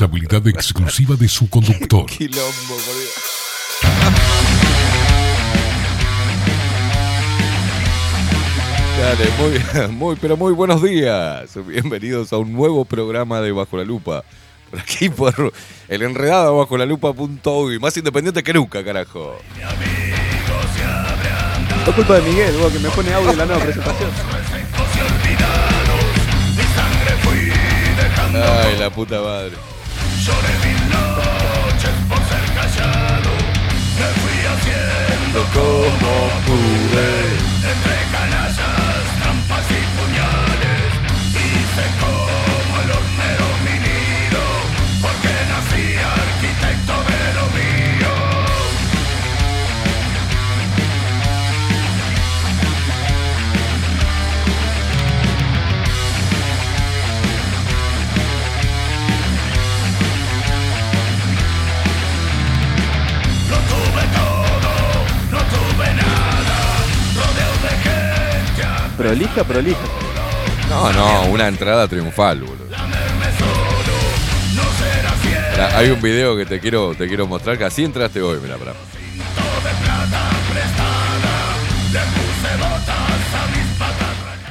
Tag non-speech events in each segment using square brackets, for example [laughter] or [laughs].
Responsabilidad exclusiva de su conductor. [laughs] Quilombo, por Dios. Dale, muy, muy, pero muy buenos días. Bienvenidos a un nuevo programa de Bajo la Lupa. Por aquí por el enredado bajo la lupa.uy. Más independiente que nunca, carajo. Es culpa de Miguel, vos, que me pone audio en la nueva presentación. Ay, la puta madre. Lloré mil noches por ser callado Me fui haciendo como pude Prolija, prolija. No, no, una entrada triunfal, boludo. Hay un video que te quiero, te quiero mostrar que así entraste hoy, mira, pará.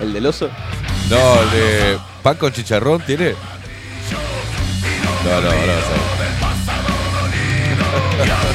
El del oso. No, el de pan con chicharrón tiene. No, no, no, no.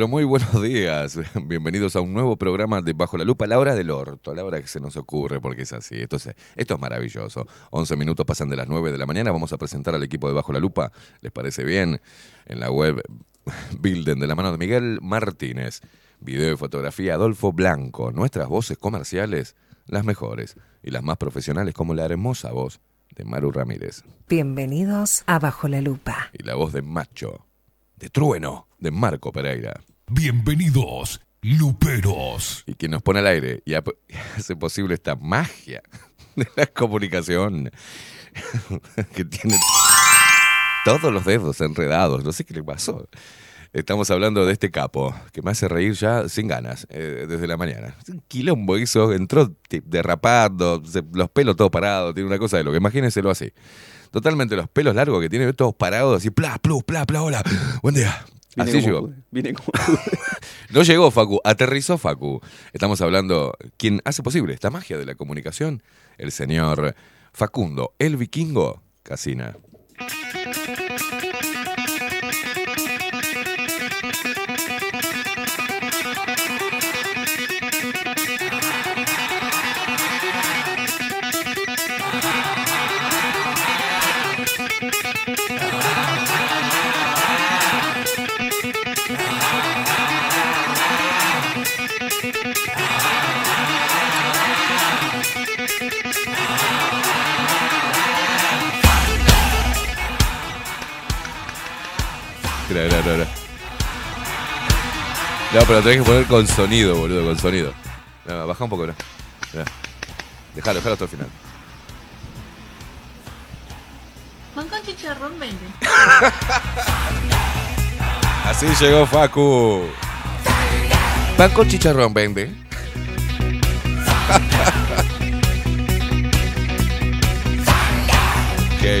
Pero muy buenos días. [laughs] Bienvenidos a un nuevo programa de Bajo la Lupa, a la hora del orto, la hora que se nos ocurre, porque es así. Esto es, esto es maravilloso. 11 minutos pasan de las 9 de la mañana. Vamos a presentar al equipo de Bajo la Lupa. ¿Les parece bien? En la web [laughs] Bilden, de la mano de Miguel Martínez. Video y fotografía Adolfo Blanco. Nuestras voces comerciales, las mejores. Y las más profesionales, como la hermosa voz de Maru Ramírez. Bienvenidos a Bajo la Lupa. Y la voz de Macho, de Trueno, de Marco Pereira. Bienvenidos, Luperos. y quien nos pone al aire y [laughs] hace posible esta magia [laughs] de la comunicación [laughs] que tiene todos los dedos enredados. No sé qué le pasó. Estamos hablando de este capo que me hace reír ya sin ganas eh, desde la mañana. Un quilombo hizo, entró derrapando, los pelos todos parados, tiene una cosa de lo que imagínenselo así. Totalmente los pelos largos que tiene todos parados, así, pla, plus, pla, pla, hola, buen día. Vine Así llegó. Vine como. [laughs] No llegó Facu, aterrizó Facu. Estamos hablando, ¿quién hace posible esta magia de la comunicación? El señor Facundo, el vikingo Casina. No, pero tenés que poner con sonido, boludo, con sonido. No, baja un poco, no. Mirá. Dejalo, dejalo hasta el final. Pan con chicharrón vende. [laughs] Así llegó Facu. Pan con chicharrón vende. [laughs] Qué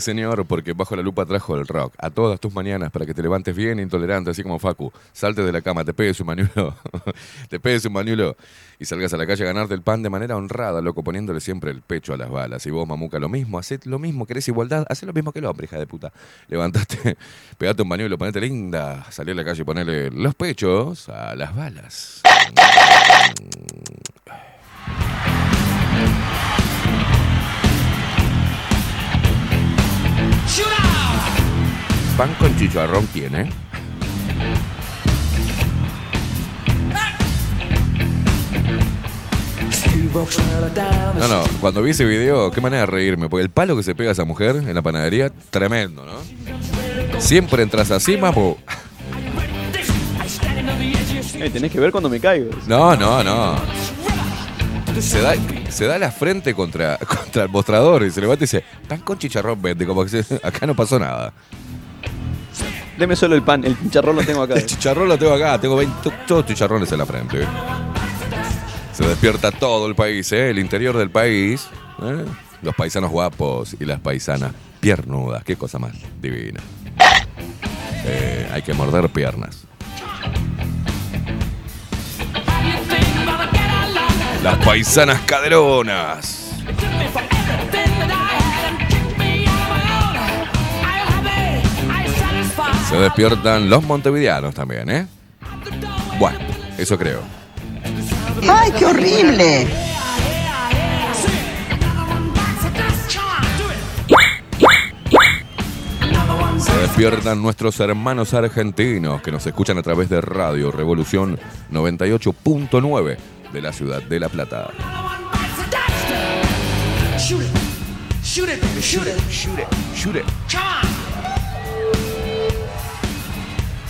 Señor, porque bajo la lupa trajo el rock. A todas tus mañanas para que te levantes bien intolerante, así como Facu. Salte de la cama, te pegues un mañuelo, [laughs] te pegues un mañuelo y salgas a la calle a ganarte el pan de manera honrada, loco, poniéndole siempre el pecho a las balas. Y vos, mamuca, lo mismo, haced lo mismo, querés igualdad, haced lo mismo que el hombre, hija de puta. Levantate, [laughs] pegate un mañuelo, ponete linda, salí a la calle y ponele los pechos a las balas. Pan con chicharrón tiene. No, no, cuando vi ese video, qué manera de reírme, porque el palo que se pega a esa mujer en la panadería, tremendo, ¿no? Siempre entras así, mapo. Eh, tenés que ver cuando me caigo. No, no, no. Se da, se da la frente contra, [laughs] contra el mostrador y se levanta y dice, pan con chicharrón vende, como que se- acá no pasó nada. Deme solo el pan, el chicharrón lo tengo acá. [laughs] El chicharrón lo tengo acá, tengo 20 todos chicharrones en la frente. Se despierta todo el país, ¿eh? el interior del país. ¿eh? Los paisanos guapos y las paisanas piernudas, qué cosa más divina. Eh, hay que morder piernas. Las paisanas caderonas. Se despiertan los montevideanos también, ¿eh? Bueno, eso creo. ¡Ay, qué horrible! Se despiertan nuestros hermanos argentinos que nos escuchan a través de Radio Revolución 98.9 de la ciudad de La Plata.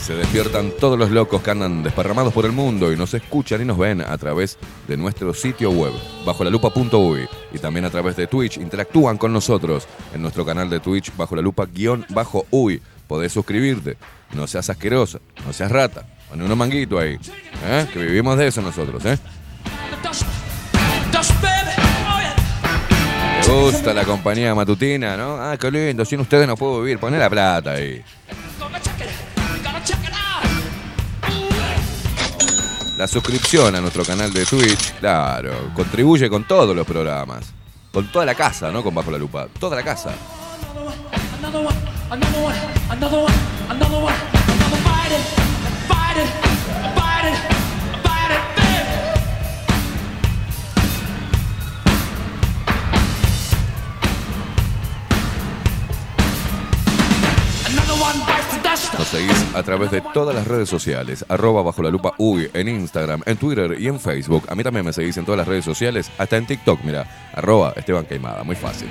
Se despiertan todos los locos que andan desparramados por el mundo y nos escuchan y nos ven a través de nuestro sitio web, bajo la lupa.uy, y también a través de Twitch. Interactúan con nosotros en nuestro canal de Twitch, bajo la lupa guion bajo uy. Podés suscribirte, no seas asquerosa, no seas rata, pon unos manguitos ahí, ¿eh? que vivimos de eso nosotros, ¿eh? Gusta la compañía matutina, ¿no? Ah, qué lindo, sin ustedes no puedo vivir. Poné la plata ahí. La suscripción a nuestro canal de Twitch, claro, contribuye con todos los programas. Con toda la casa, ¿no? Con Bajo la Lupa. Toda la casa. Nos seguís a través de todas las redes sociales, arroba bajo la lupa uy, en Instagram, en Twitter y en Facebook. A mí también me seguís en todas las redes sociales, hasta en TikTok, mira, arroba Esteban Queimada, muy fácil.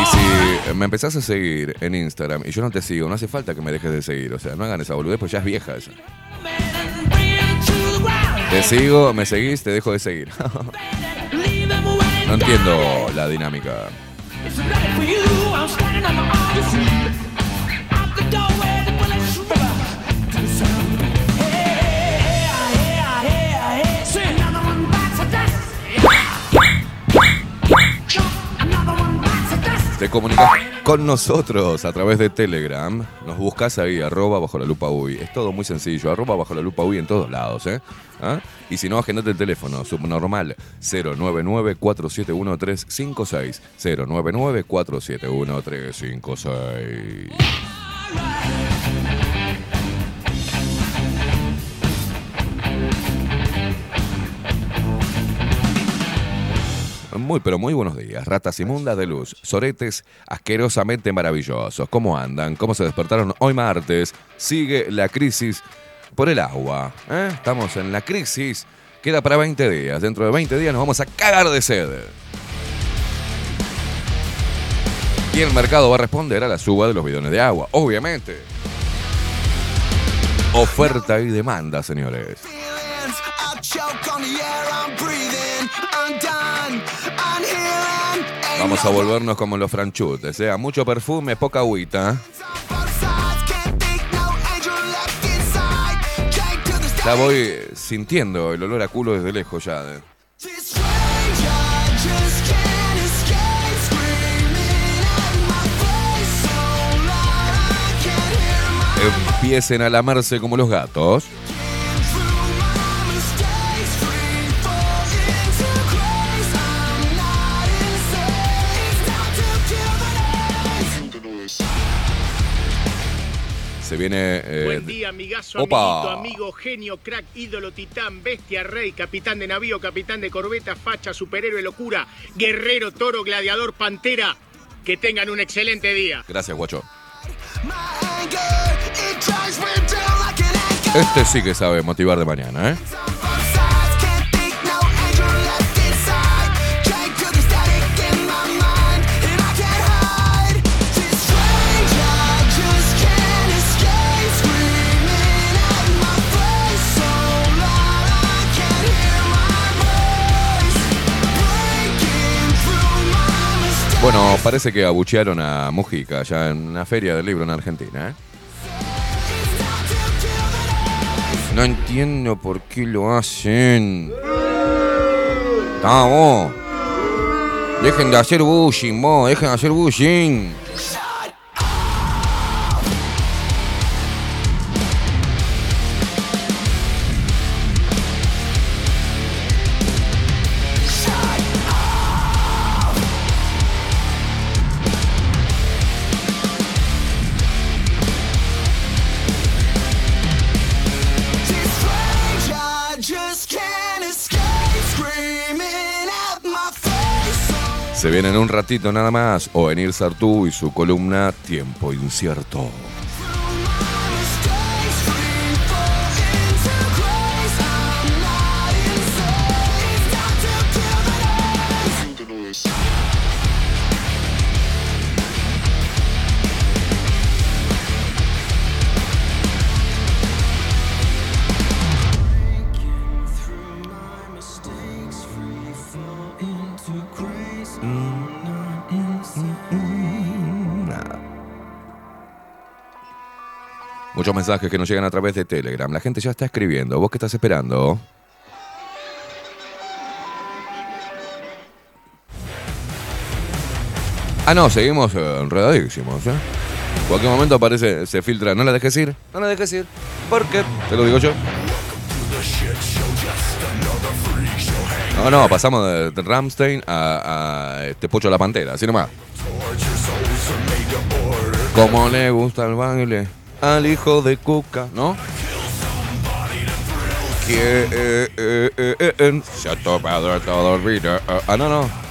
Y si me empezás a seguir en Instagram y yo no te sigo, no hace falta que me dejes de seguir. O sea, no hagan esa boludez, pues ya es vieja esa. Te sigo, me seguís, te dejo de seguir. [laughs] No entiendo la dinámica. Te comunicas con nosotros a través de Telegram. Nos buscas ahí, arroba bajo la lupa uy. Es todo muy sencillo, arroba bajo la lupa uy en todos lados, ¿eh? ¿Ah? Y si no, agendate el teléfono, subnormal 099-471-356. 099-471-356. Muy, pero muy buenos días. Ratas inmundas de luz, soretes asquerosamente maravillosos. ¿Cómo andan? ¿Cómo se despertaron hoy martes? Sigue la crisis por el agua. ¿eh? Estamos en la crisis. Queda para 20 días. Dentro de 20 días nos vamos a cagar de sed. Y el mercado va a responder a la suba de los bidones de agua, obviamente. Oferta y demanda, señores. Vamos a volvernos como los franchutes, ¿eh? Mucho perfume, poca agüita. Ya voy sintiendo el olor a culo desde lejos ya. ¿eh? Empiecen a lamarse como los gatos. Se viene. eh, Buen día, amigazo, Opa. amiguito, amigo, genio, crack, ídolo, titán, bestia, rey, capitán de navío, capitán de corbeta, facha, superhéroe, locura, guerrero, toro, gladiador, pantera. Que tengan un excelente día. Gracias, guacho. Este sí que sabe motivar de mañana, ¿eh? Bueno, parece que abuchearon a Mujica ya en una feria del libro en Argentina, ¿eh? No entiendo por qué lo hacen. Vamos. Dejen de hacer bullying, vos. Dejen de hacer bullying. Se viene en un ratito nada más. O Sartú y su columna Tiempo Incierto. muchos mensajes que nos llegan a través de Telegram. La gente ya está escribiendo. ¿Vos qué estás esperando? Ah, no, seguimos eh, enredadísimos. ¿eh? En cualquier momento aparece, se filtra. No la dejes ir, no la dejes ir. Porque, te lo digo yo. No, no, pasamos de, Ramstein a, a, este Pocho la Pantera, así nomás. Como le gusta el baile al hijo de Cuca, ¿no? Que eh, eh, eh, eh, se ha topado todo el vida. Ah, Ah, no, no.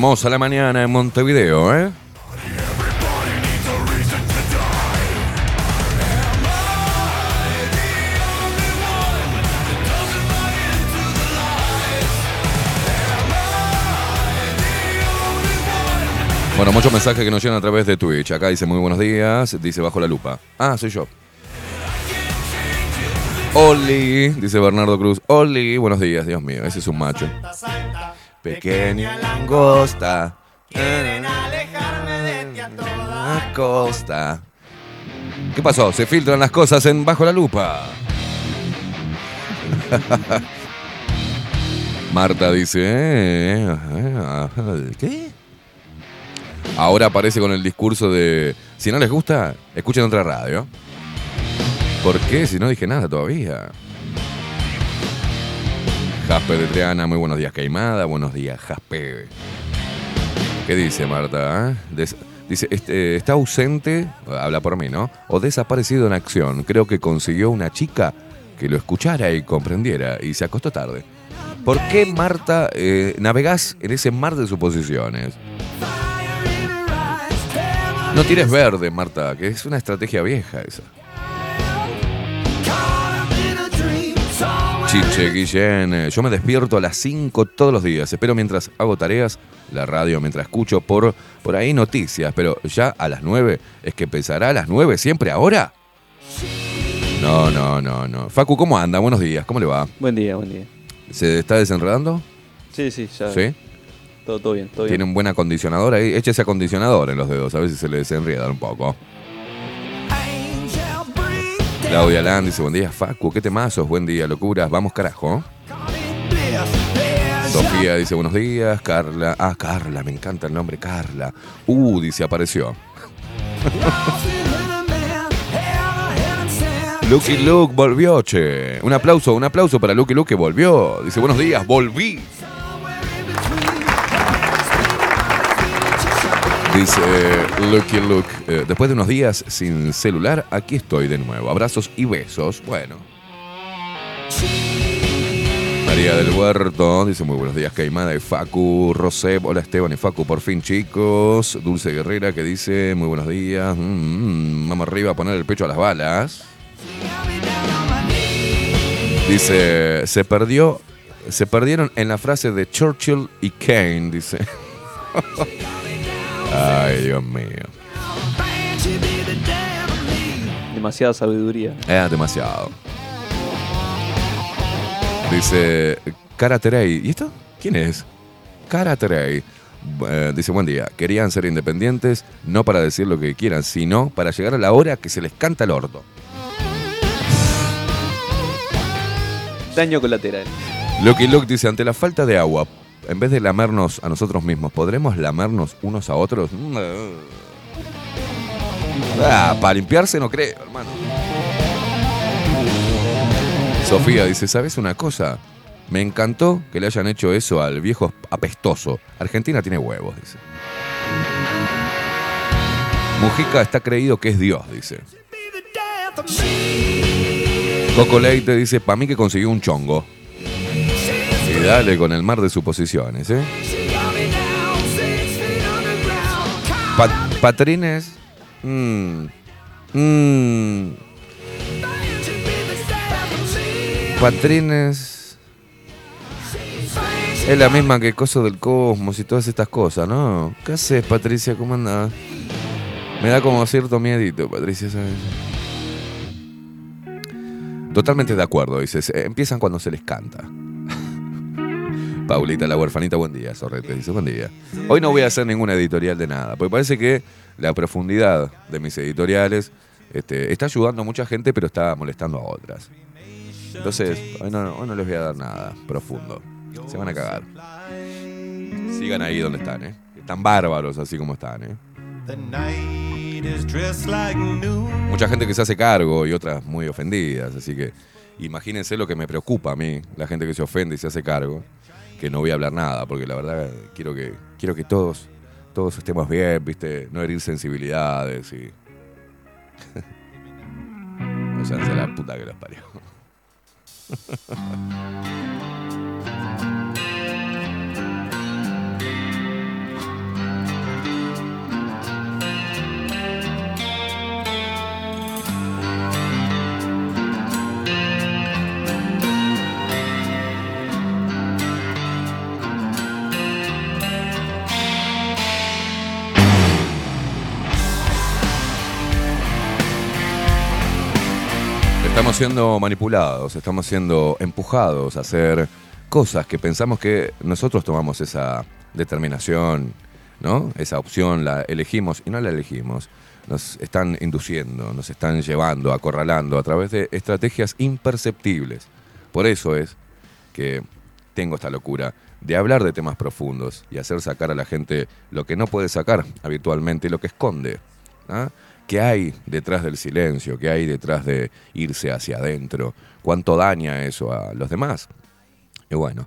Hermosa la mañana en Montevideo, ¿eh? Bueno, muchos mensajes que nos llegan a través de Twitch. Acá dice muy buenos días, dice bajo la lupa. Ah, soy yo. Oli, dice Bernardo Cruz. Oli, buenos días, Dios mío, ese es un macho. Pequeña langosta. A costa. ¿Qué pasó? Se filtran las cosas en bajo la lupa. [laughs] Marta dice, eh, eh, ¿qué? Ahora aparece con el discurso de, si no les gusta, escuchen otra radio. ¿Por qué? Si no dije nada todavía. Jaspe de Triana, muy buenos días, Caimada. Buenos días, Jaspe. ¿Qué dice Marta? Des- dice, este, está ausente, habla por mí, ¿no? O desaparecido en acción. Creo que consiguió una chica que lo escuchara y comprendiera y se acostó tarde. ¿Por qué, Marta, eh, navegás en ese mar de suposiciones? No tires verde, Marta, que es una estrategia vieja esa. Chiche, Guillén, eh, yo me despierto a las 5 todos los días. Espero mientras hago tareas, la radio, mientras escucho por, por ahí noticias. Pero ya a las 9, ¿es que empezará a las 9 siempre ahora? No, no, no, no. Facu, ¿cómo anda? Buenos días, ¿cómo le va? Buen día, buen día. ¿Se está desenredando? Sí, sí, ya. ¿Sí? Todo, todo bien, todo Tiene bien. un buen acondicionador ahí. Échese acondicionador en los dedos, a ver si se le desenriedan un poco. Claudia Land dice, buen día, Facu, qué temazos, buen día, locuras, vamos carajo. Sofía dice, buenos días, Carla. Ah, Carla, me encanta el nombre, Carla. Uh, dice, apareció. [laughs] Lucky Luke volvió, che. Un aplauso, un aplauso para Lucky Luke que volvió. Dice, buenos días, volví. Dice Lucky Luke, eh, después de unos días sin celular, aquí estoy de nuevo. Abrazos y besos. Bueno. María del Huerto dice muy buenos días, Caimada y Facu, Rosep, hola Esteban y Facu, por fin chicos. Dulce Guerrera que dice muy buenos días, mm, mm, vamos arriba a poner el pecho a las balas. Dice, se perdió, se perdieron en la frase de Churchill y Kane, dice. [laughs] Ay, Dios mío. Demasiada sabiduría. Es demasiado. Dice Cara Terey. ¿Y esto? ¿Quién es? Cara Terey. Eh, dice, buen día. Querían ser independientes, no para decir lo que quieran, sino para llegar a la hora que se les canta el orto. Daño colateral. Lucky Luke dice, ante la falta de agua, en vez de lamernos a nosotros mismos, ¿podremos lamernos unos a otros? Mm. Ah, para limpiarse no creo, hermano. Sofía dice, ¿sabes una cosa? Me encantó que le hayan hecho eso al viejo apestoso. Argentina tiene huevos, dice. Mujica está creído que es Dios, dice. Coco Leite dice, para mí que consiguió un chongo. Dale con el mar de suposiciones, ¿eh? Pa- Patrines. mm, mm, Patrines. Es la misma que Coso del Cosmos y todas estas cosas, ¿no? ¿Qué haces, Patricia? ¿Cómo andás? Me da como cierto miedito, Patricia. Totalmente de acuerdo, dices. Empiezan cuando se les canta. Paulita, la huerfanita, buen día, Sorrete, dice, buen día. Hoy no voy a hacer ninguna editorial de nada, porque parece que la profundidad de mis editoriales este, está ayudando a mucha gente, pero está molestando a otras. Entonces, hoy no, hoy no les voy a dar nada profundo. Se van a cagar. Sigan ahí donde están, ¿eh? Están bárbaros así como están, ¿eh? Mucha gente que se hace cargo y otras muy ofendidas, así que imagínense lo que me preocupa a mí, la gente que se ofende y se hace cargo, que no voy a hablar nada, porque la verdad quiero que quiero que todos todos estemos bien, ¿viste? No herir sensibilidades y o sea, se la puta que los parió. [laughs] siendo manipulados, estamos siendo empujados a hacer cosas que pensamos que nosotros tomamos esa determinación, ¿no? Esa opción la elegimos y no la elegimos. Nos están induciendo, nos están llevando, acorralando a través de estrategias imperceptibles. Por eso es que tengo esta locura de hablar de temas profundos y hacer sacar a la gente lo que no puede sacar habitualmente, lo que esconde. ¿ah? ¿Qué hay detrás del silencio? ¿Qué hay detrás de irse hacia adentro? ¿Cuánto daña eso a los demás? Y bueno,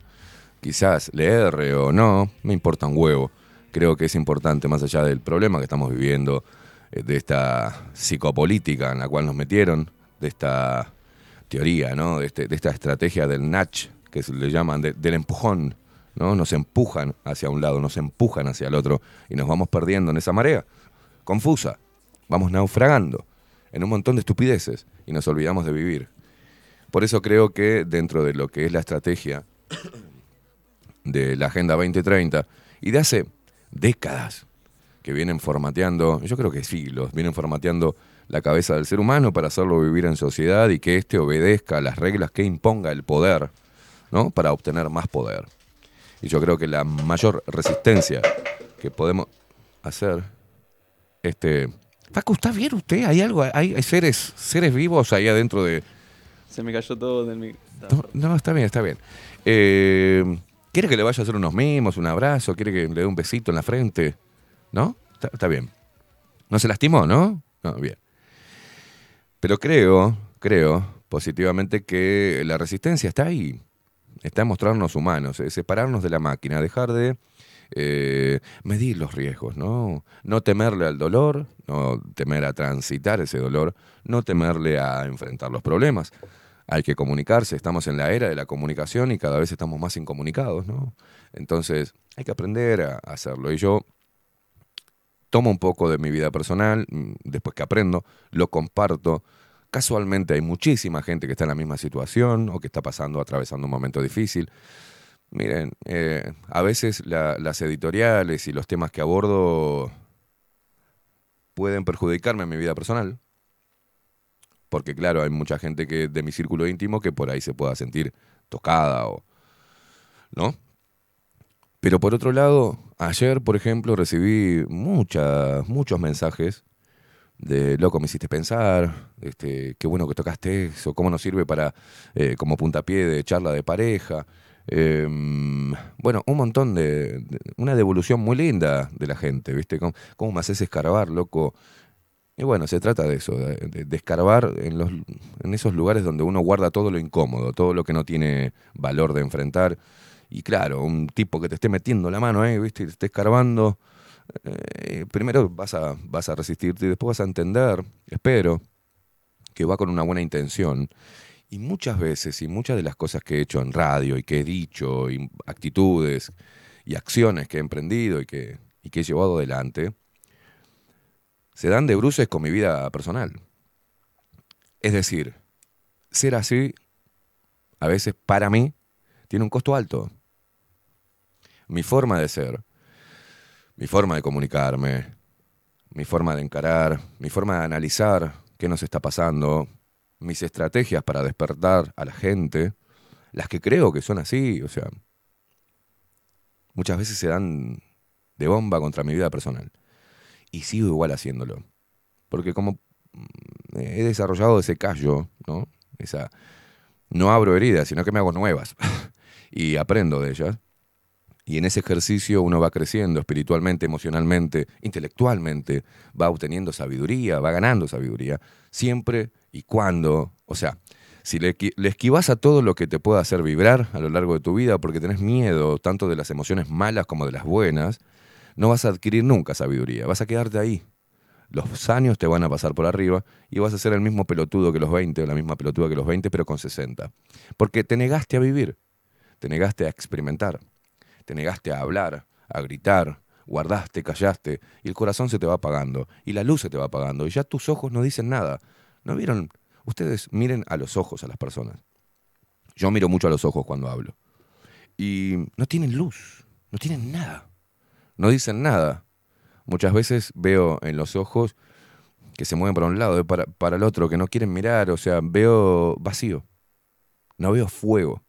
quizás le erre o no, me importa un huevo. Creo que es importante, más allá del problema que estamos viviendo, eh, de esta psicopolítica en la cual nos metieron, de esta teoría, ¿no? De, este- de esta estrategia del Natch, que le llaman de- del empujón, ¿no? Nos empujan hacia un lado, nos empujan hacia el otro y nos vamos perdiendo en esa marea confusa. Vamos naufragando en un montón de estupideces y nos olvidamos de vivir. Por eso creo que dentro de lo que es la estrategia de la Agenda 2030 y de hace décadas que vienen formateando, yo creo que siglos, vienen formateando la cabeza del ser humano para hacerlo vivir en sociedad y que éste obedezca a las reglas que imponga el poder, ¿no? Para obtener más poder. Y yo creo que la mayor resistencia que podemos hacer, este... Facu, ¿está bien usted? ¿Hay algo? ¿Hay, hay seres, seres vivos ahí adentro de, Se me cayó todo del micro. no, no, está bien, está bien. Eh, ¿Quiere que le vaya a hacer unos mimos, un abrazo? ¿Quiere que le dé un besito en la frente? ¿No? Está, está bien. ¿No se lastimó, no? No, bien. Pero creo, creo positivamente que la resistencia está ahí. Está en mostrarnos humanos, eh, separarnos de la máquina, dejar de eh, medir los riesgos, ¿no? No temerle al dolor, no temer a transitar ese dolor, no temerle a enfrentar los problemas. Hay que comunicarse, estamos en la era de la comunicación y cada vez estamos más incomunicados, ¿no? Entonces hay que aprender a hacerlo. Y yo tomo un poco de mi vida personal, mm, después que aprendo, lo comparto. Casualmente hay muchísima gente que está en la misma situación o que está pasando, atravesando un momento difícil. Miren, eh, a veces la- las editoriales y los temas que abordo pueden perjudicarme en mi vida personal. Porque claro, hay mucha gente que de mi círculo íntimo que por ahí se pueda sentir tocada o... ¿No? Pero por otro lado, ayer, por ejemplo, recibí muchas, muchos mensajes de loco, me hiciste pensar, este, qué bueno que tocaste eso, cómo nos sirve para, eh, como puntapié de charla de pareja. Em, bueno, un montón de, una devolución muy linda de la gente, ¿viste? ¿Cómo, cómo me haces escarbar, loco? Y bueno, se trata de eso, de, escarbar en, los, en esos lugares donde uno guarda todo lo incómodo, todo lo que no tiene valor de enfrentar. Y claro, un tipo que te esté metiendo la mano ahí, ¿viste? Y te esté escarbando, eh, primero vas a, vas a resistirte y después vas a entender, espero, que va con una buena intención. Y muchas veces, y muchas de las cosas que he hecho en radio y que he dicho, y actitudes y acciones que he emprendido y que, y que he llevado adelante, se dan de bruces con mi vida personal. Es decir, ser así, a veces para mí, tiene un costo alto. Mi forma de ser, mi forma de comunicarme, mi forma de encarar, mi forma de analizar qué nos está pasando, mis estrategias para despertar a la gente, las que creo que son así, o sea, muchas veces se dan de bomba contra mi vida personal. Y sigo igual haciéndolo. Porque como mm, he desarrollado ese callo, ¿no? Esa, no abro heridas, sino que me hago nuevas. [laughs] y aprendo de ellas. Y en ese ejercicio uno va creciendo espiritualmente, emocionalmente, intelectualmente, va obteniendo sabiduría, va ganando sabiduría, siempre y cuando, o sea, si le, esqui- le esquivas a todo lo que te pueda hacer vibrar a lo largo de tu vida porque tenés miedo tanto de las emociones malas como de las buenas, no vas a adquirir nunca sabiduría, vas a quedarte ahí. Los años te van a pasar por arriba y vas a ser el mismo pelotudo que los 20 o la misma pelotuda que los 20, pero con 60. Porque te negaste a vivir, te negaste a experimentar, te negaste a hablar, a gritar, guardaste, callaste, y el corazón se te va apagando, y la luz se te va apagando, y ya tus ojos no dicen nada. ¿No vieron? Ustedes miren a los ojos a las personas. Yo miro mucho a los ojos cuando hablo. Y no tienen luz, no tienen nada, no dicen nada. Muchas veces veo en los ojos que se mueven para un lado para, para el otro, que no quieren mirar, o sea, veo vacío, no veo fuego,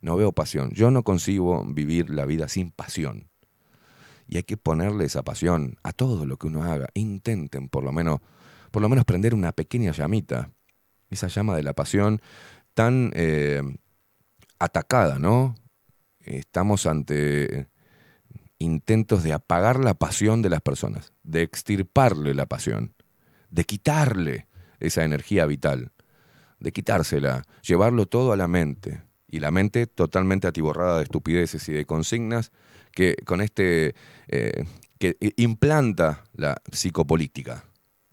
no veo pasión. Yo no consigo vivir la vida sin pasión. Y hay que ponerle esa pasión a todo lo que uno haga. Intenten por lo menos, por lo menos prender una pequeña llamita. Esa llama de la pasión tan eh, atacada, ¿no? Estamos ante intentos de apagar la pasión de las personas, de extirparle la pasión, de quitarle esa energía vital, de quitársela, llevarlo todo a la mente, y la mente totalmente atiborrada de estupideces y de consignas que con este eh, que implanta la psicopolítica.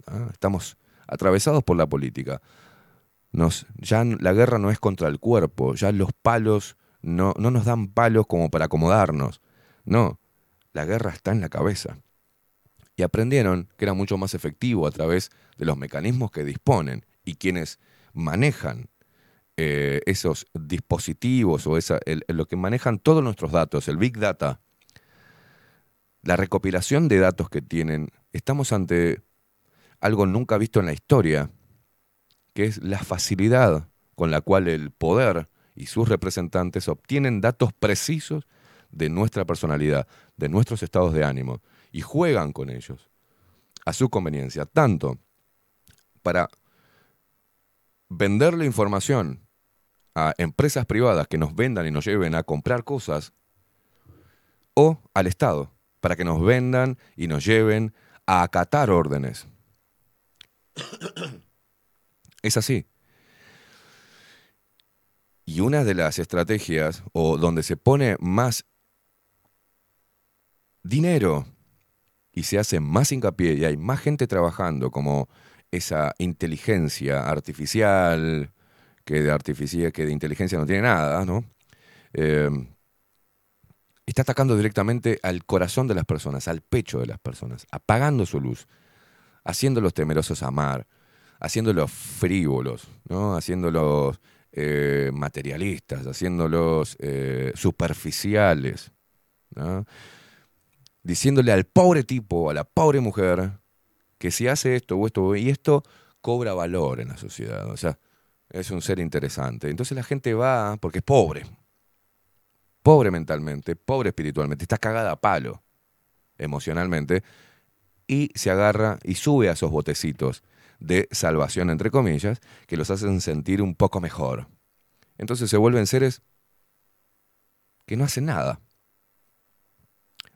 ¿ah? Estamos atravesados por la política. Nos, ya la guerra no es contra el cuerpo, ya los palos no, no nos dan palos como para acomodarnos. No, la guerra está en la cabeza. Y aprendieron que era mucho más efectivo a través de los mecanismos que disponen y quienes manejan eh, esos dispositivos o esa, lo que manejan todos nuestros datos, el Big Data, la recopilación de datos que tienen, estamos ante algo nunca visto en la historia, que es la facilidad con la cual el poder y sus representantes obtienen datos precisos de nuestra personalidad, de nuestros estados de ánimo, y juegan con ellos a su conveniencia, tanto para venderle información a empresas privadas que nos vendan y nos lleven a comprar cosas, o al Estado, para que nos vendan y nos lleven a acatar órdenes. Es así. Y una de las estrategias, o donde se pone más dinero y se hace más hincapié y hay más gente trabajando como esa inteligencia artificial, que de artificia, que de inteligencia no tiene nada, ¿no? Eh, está atacando directamente al corazón de las personas, al pecho de las personas, apagando su luz, haciéndolos temerosos a amar, haciéndolos frívolos, ¿no? haciéndolos eh, materialistas, haciéndolos eh, superficiales, diciéndole al pobre tipo, a la pobre mujer, que si hace esto o esto y esto, cobra valor en la sociedad. O sea, es un ser interesante. Entonces la gente va porque es pobre. Pobre mentalmente, pobre espiritualmente, está cagada a palo emocionalmente y se agarra y sube a esos botecitos de salvación, entre comillas, que los hacen sentir un poco mejor. Entonces se vuelven seres que no hacen nada.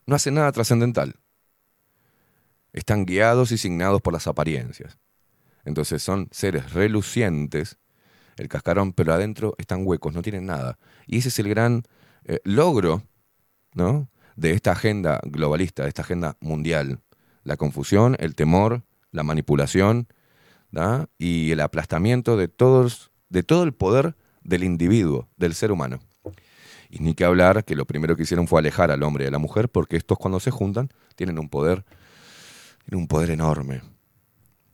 No hacen nada trascendental. están guiados y signados por las apariencias. Entonces son seres relucientes, el cascarón, pero adentro están huecos, no tienen nada. Y ese es el gran eh, logro ¿no? de esta agenda globalista, de esta agenda mundial. La confusión, el temor, la manipulación ¿da? y el aplastamiento de, todos, de todo el poder del individuo, del ser humano. Y ni que hablar que lo primero que hicieron fue alejar al hombre y a la mujer, porque estos cuando se juntan tienen un poder, tienen un poder enorme.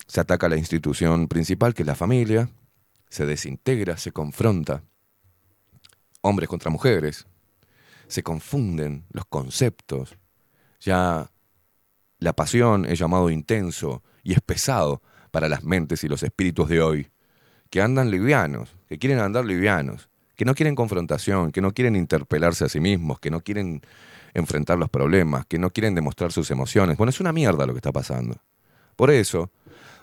Se ataca a la institución principal, que es la familia, se desintegra, se confronta. Hombres contra mujeres, se confunden los conceptos. Ya la pasión es llamado intenso y es pesado para las mentes y los espíritus de hoy, que andan livianos, que quieren andar livianos, que no quieren confrontación, que no quieren interpelarse a sí mismos, que no quieren enfrentar los problemas, que no quieren demostrar sus emociones. Bueno, es una mierda lo que está pasando. Por eso,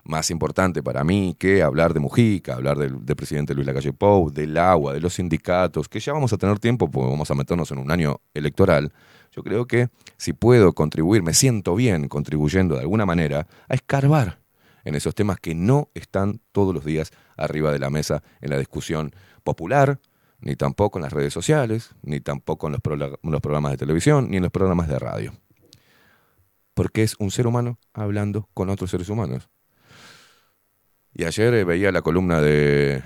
más importante para mí que hablar de Mujica, hablar del, presidente Luis Lacalle Pou, del agua, de los sindicatos, que ya vamos a tener tiempo porque vamos a meternos en un año electoral, yo creo que si puedo contribuir, me siento bien contribuyendo de alguna manera a escarbar en esos temas que no están todos los días arriba de la mesa en la discusión popular, ni tampoco en las redes sociales, ni tampoco en los, los programas de televisión, ni en los programas de radio. Porque es un ser humano hablando con otros seres humanos. Y ayer eh, veía la columna de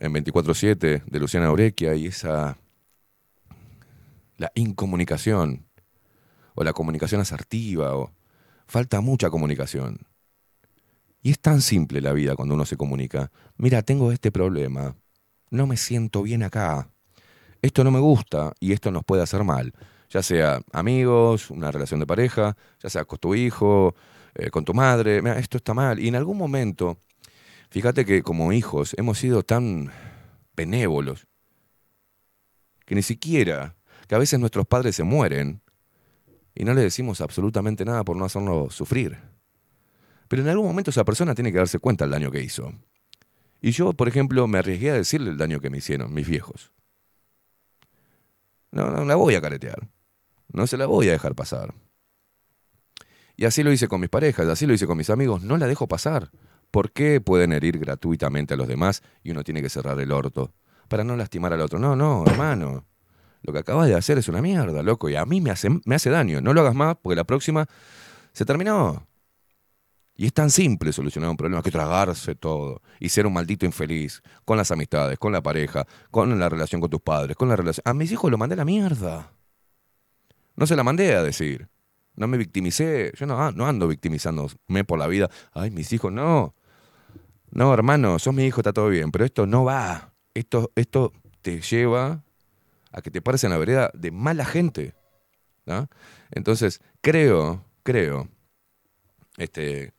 en 24-7 de Luciana Aurequia y esa. la incomunicación, o la comunicación asertiva, o. falta mucha comunicación. Y es tan simple la vida cuando uno se comunica. Mira, tengo este problema. No me siento bien acá. Esto no me gusta y esto nos puede hacer mal. Ya sea amigos, una relación de pareja, ya sea con tu hijo, eh, con tu madre. Mira, esto está mal. Y en algún momento Fíjate que como hijos hemos sido tan benévolos que ni siquiera, que a veces nuestros padres se mueren y no le decimos absolutamente nada por no hacernos sufrir. Pero en algún momento esa persona tiene que darse cuenta del daño que hizo. Y yo, por ejemplo, me arriesgué a decirle el daño que me hicieron mis viejos. No, no la voy a caretear. No se la voy a dejar pasar. Y así lo hice con mis parejas, así lo hice con mis amigos. No la dejo pasar. ¿Por qué pueden herir gratuitamente a los demás y uno tiene que cerrar el orto? Para no lastimar al otro. No, no, hermano. Lo que acabas de hacer es una mierda, loco. Y a mí me hace, me hace daño. No lo hagas más porque la próxima se terminó. Y es tan simple solucionar un problema que tragarse todo y ser un maldito infeliz con las amistades, con la pareja, con la relación con tus padres, con la relación... A mis hijos lo mandé a la mierda. No se la mandé a decir. No me victimicé. Yo no, no ando victimizándome por la vida. Ay, mis hijos, no. No, hermano, sos mi hijo, está todo bien, pero esto no va. Esto, esto te lleva a que te pares en la vereda de mala gente. ¿no? Entonces, creo, creo, este,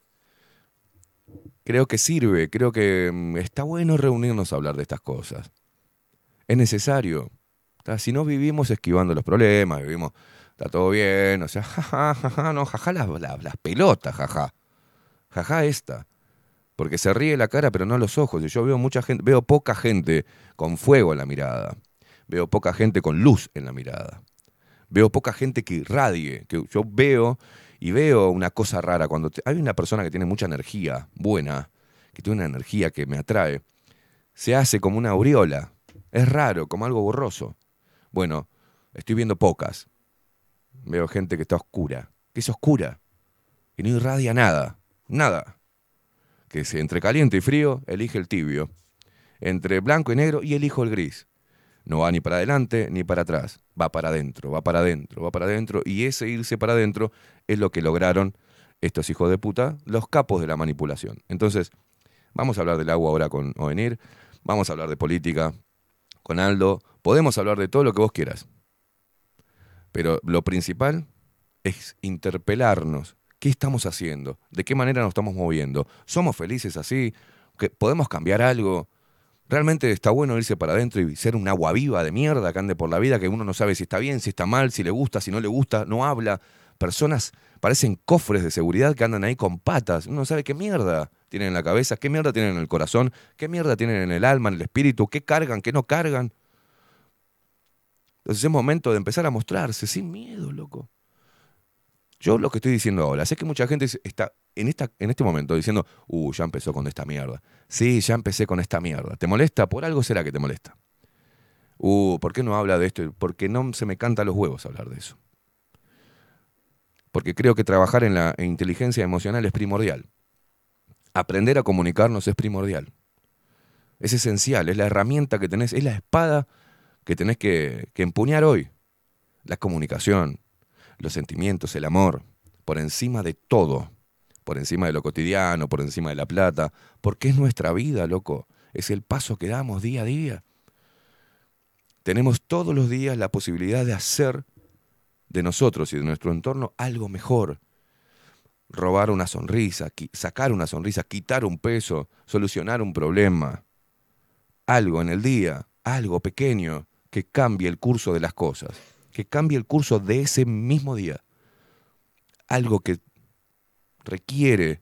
creo que sirve, creo que mm, está bueno reunirnos a hablar de estas cosas. Es necesario. ¿tá? Si no vivimos esquivando los problemas, vivimos, está todo bien, o sea, [laughs] jaja, jaja, no, jaja las, las, las pelotas, jaja. Jaja esta porque se ríe la cara pero no los ojos. Y yo veo mucha gente, veo poca gente con fuego en la mirada. Veo poca gente con luz en la mirada. Veo poca gente que irradie, que yo veo y veo una cosa rara cuando hay una persona que tiene mucha energía buena, que tiene una energía que me atrae, se hace como una aureola. Es raro, como algo borroso. Bueno, estoy viendo pocas. Veo gente que está oscura, que es oscura, que no irradia nada, nada que entre caliente y frío, elige el tibio. Entre blanco y negro, y elijo el gris. No va ni para adelante ni para atrás. Va para adentro, va para adentro, va para adentro. Y ese irse para adentro es lo que lograron estos hijos de puta, los capos de la manipulación. Entonces, vamos a hablar del agua ahora con Ovenir. Vamos a hablar de política con Aldo. Podemos hablar de todo lo que vos quieras. Pero lo principal es interpelarnos. ¿Qué estamos haciendo? ¿De qué manera nos estamos moviendo? ¿Somos felices así? ¿Que ¿Podemos cambiar algo? Realmente está bueno irse para adentro y ser un agua viva de mierda que ande por la vida, que uno no sabe si está bien, si está mal, si le gusta, si no le gusta, no habla. Personas parecen cofres de seguridad que andan ahí con patas. Uno no sabe qué mierda tienen en la cabeza, qué mierda tienen en el corazón, qué mierda tienen en el alma, en el espíritu, qué cargan, qué no cargan. Entonces es momento de empezar a mostrarse sin miedo, loco. Yo lo que estoy diciendo ahora, sé que mucha gente está en, esta, en este momento diciendo, uh, ya empezó con esta mierda. Sí, ya empecé con esta mierda. ¿Te molesta? Por algo será que te molesta. Uh, ¿por qué no habla de esto? Porque no se me canta los huevos hablar de eso. Porque creo que trabajar en la inteligencia emocional es primordial. Aprender a comunicarnos es primordial. Es esencial, es la herramienta que tenés, es la espada que tenés que, que empuñar hoy. La comunicación, los sentimientos, el amor, por encima de todo, por encima de lo cotidiano, por encima de la plata, porque es nuestra vida, loco, es el paso que damos día a día. Tenemos todos los días la posibilidad de hacer de nosotros y de nuestro entorno algo mejor. Robar una sonrisa, sacar una sonrisa, quitar un peso, solucionar un problema. Algo en el día, algo pequeño que cambie el curso de las cosas que cambie el curso de ese mismo día. Algo que requiere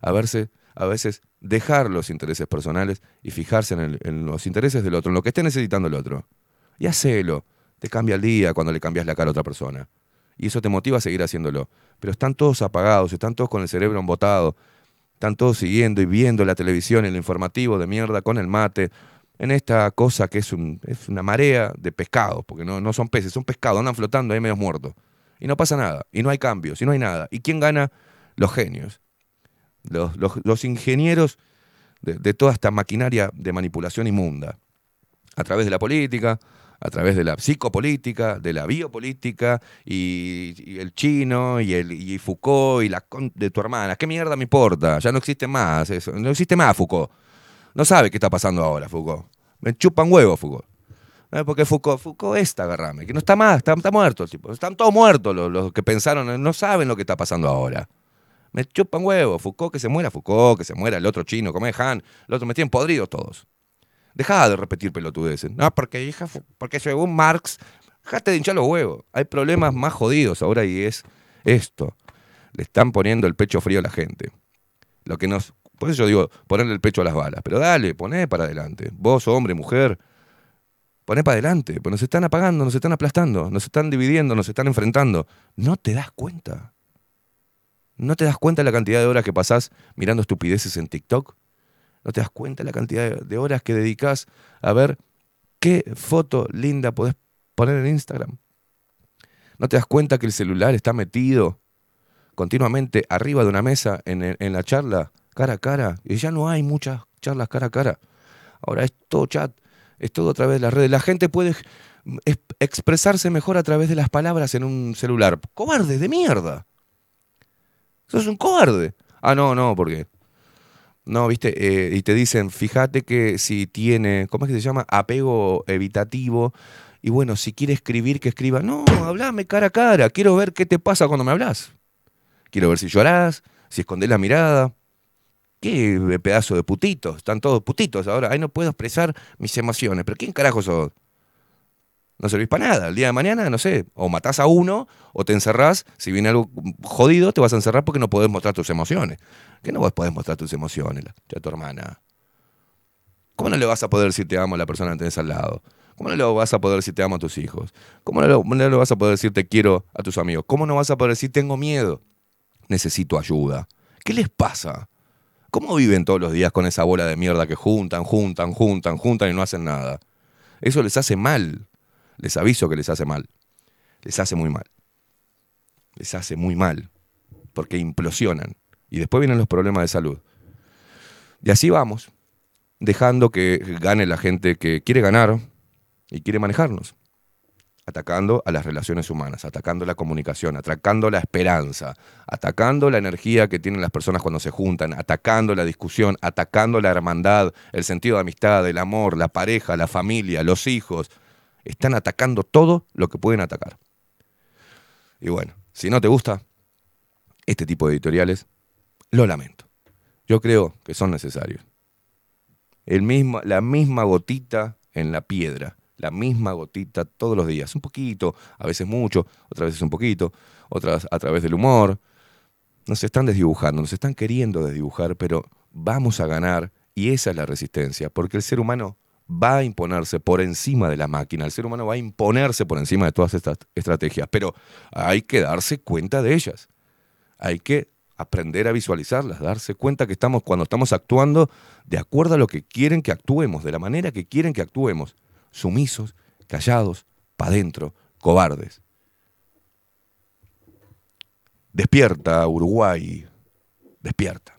a, a veces dejar los intereses personales y fijarse en, en, los intereses del otro, en lo que esté necesitando el otro. Y hacelo. Te cambia el día cuando le cambias la cara a otra persona. Y eso te motiva a seguir haciéndolo. Pero están todos apagados, están todos con el cerebro embotado, están todos siguiendo y viendo la televisión, el informativo de mierda con el mate, en esta cosa que es, un, es una marea de pescados, porque no, no son peces, son pescados, andan flotando ahí medios muertos. Y no pasa nada, y no hay cambios, y no hay nada. ¿Y quién gana? Los genios, los, los, ingenieros de, de, toda esta maquinaria de manipulación inmunda, a través de la política, a través de la psicopolítica, de la biopolítica, y, y el chino, y, el, y Foucault, y la de tu hermana. ¿Qué mierda me importa? Ya no existe más eso, no existe más Foucault. No sabe qué está pasando ahora, Foucault. Me chupan huevo, Foucault. Porque Foucault, Foucault está agarrame, que no está más, está, está muerto. Tipo. Están todos muertos los, los, que pensaron, no saben lo que está pasando ahora. Me chupan huevo, Foucault que se muera, Foucault que se muera, el otro chino, come Han, el otro me tienen podridos todos. Deja de repetir pelotudeces. No, porque, hija, porque según Marx, dejate de hinchar los huevos. Hay problemas más jodidos ahora y es esto. Le están poniendo el pecho frío a la gente. Lo que nos por eso yo digo, ponerle el pecho a las balas. Pero dale, poné para adelante. Vos, hombre, mujer, poné para adelante. Pues nos están apagando, nos están aplastando, nos están dividiendo, nos están enfrentando. No te das cuenta. ¿No te das cuenta de la cantidad de horas que pasás mirando estupideces en TikTok? ¿No te das cuenta de la cantidad de horas que dedicas a ver qué foto linda podés poner en Instagram? ¿No te das cuenta que el celular está metido continuamente arriba de una mesa en, en la charla cara a cara. Y ya no hay muchas charlas cara a cara. Ahora es todo chat, es todo a través de las redes. La gente puede expresarse mejor a través de las palabras en un celular. Cobarde de mierda. Sos un cobarde. Ah, no, no, porque. No, viste, eh, y te dicen, fíjate que si tiene, ¿cómo es que se llama? Apego evitativo. Y bueno, si quiere escribir, que escriba. No, hablame cara a cara. Quiero ver qué te pasa cuando me hablas. Quiero ver si llorás, si escondés la mirada. ¿Qué pedazo de putitos? Están todos putitos ahora. Ahí no puedo expresar mis emociones. ¿Pero quién carajo sos? No servís para nada. El día de mañana, no sé, o matás a uno o te encerrás. Si viene algo jodido, te vas a encerrar porque no podés mostrar tus emociones. ¿Qué no vos podés mostrar tus emociones a tu hermana? ¿Cómo no le vas a poder decir te amo a la persona que tenés al lado? ¿Cómo no le vas a poder decir te amo a tus hijos? ¿Cómo no le, vas a poder decir te quiero a tus amigos? ¿Cómo no vas a poder decir tengo miedo? Necesito ayuda. ¿Qué les pasa? ¿Cómo viven todos los días con esa bola de mierda que juntan, juntan, juntan, juntan y no hacen nada? Eso les hace mal. Les aviso que les hace mal. Les hace muy mal. Les hace muy mal. Porque implosionan. Y después vienen los problemas de salud. Y así vamos, dejando que gane la gente que quiere ganar y quiere manejarnos atacando a las relaciones humanas, atacando la comunicación, atacando la esperanza, atacando la energía que tienen las personas cuando se juntan, atacando la discusión, atacando la hermandad, el sentido de amistad, el amor, la pareja, la familia, los hijos. Están atacando todo lo que pueden atacar. Y bueno, si no te gusta este tipo de editoriales, lo lamento. Yo creo que son necesarios. El mismo, la misma gotita en la piedra la misma gotita todos los días, un poquito, a veces mucho, otras veces un poquito, otras a través del humor. Nos están desdibujando, nos están queriendo desdibujar, pero vamos a ganar y esa es la resistencia, porque el ser humano va a imponerse por encima de la máquina, el ser humano va a imponerse por encima de todas estas estrategias, pero hay que darse cuenta de ellas. hay que aprender a visualizarlas, darse cuenta que estamos, cuando estamos actuando, de acuerdo a lo que quieren que actuemos, de la manera que quieren que actuemos, sumisos, callados, pa' adentro, cobardes. Despierta, Uruguay, despierta.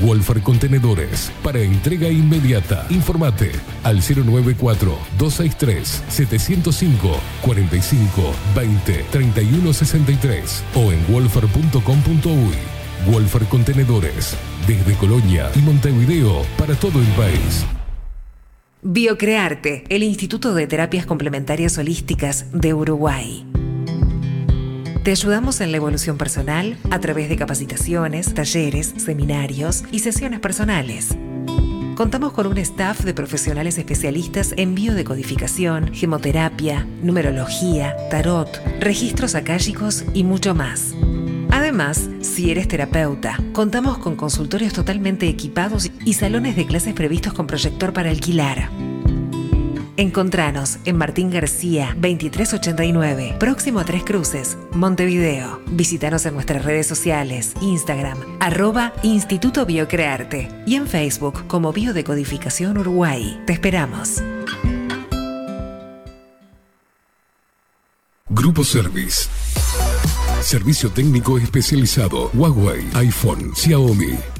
Wolfer Contenedores para entrega inmediata. Informate al 094-263-705 45 20 31 63 o en wolfer.com.uy. Wolfer Contenedores desde Colonia y Montevideo para todo el país. Biocrearte, el Instituto de Terapias Complementarias Holísticas de Uruguay. Te ayudamos en la evolución personal a través de capacitaciones, talleres, seminarios y sesiones personales. Contamos con un staff de profesionales especialistas en biodecodificación, gemoterapia, numerología, tarot, registros akáshicos y mucho más. Además, si eres terapeuta, contamos con consultorios totalmente equipados y salones de clases previstos con proyector para alquilar. Encontranos en Martín García 2389, próximo a Tres Cruces, Montevideo. Visítanos en nuestras redes sociales, Instagram, arroba Instituto Biocrearte y en Facebook como Biodecodificación Uruguay. Te esperamos. Grupo Service. Servicio técnico especializado. Huawei, iPhone, Xiaomi.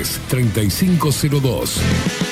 3502.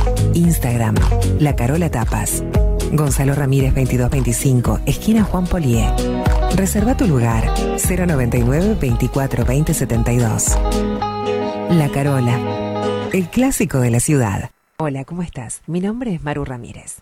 Instagram, La Carola Tapas. Gonzalo Ramírez 2225, esquina Juan Polié. Reserva tu lugar 099 24 20 72. La Carola, el clásico de la ciudad. Hola, ¿cómo estás? Mi nombre es Maru Ramírez.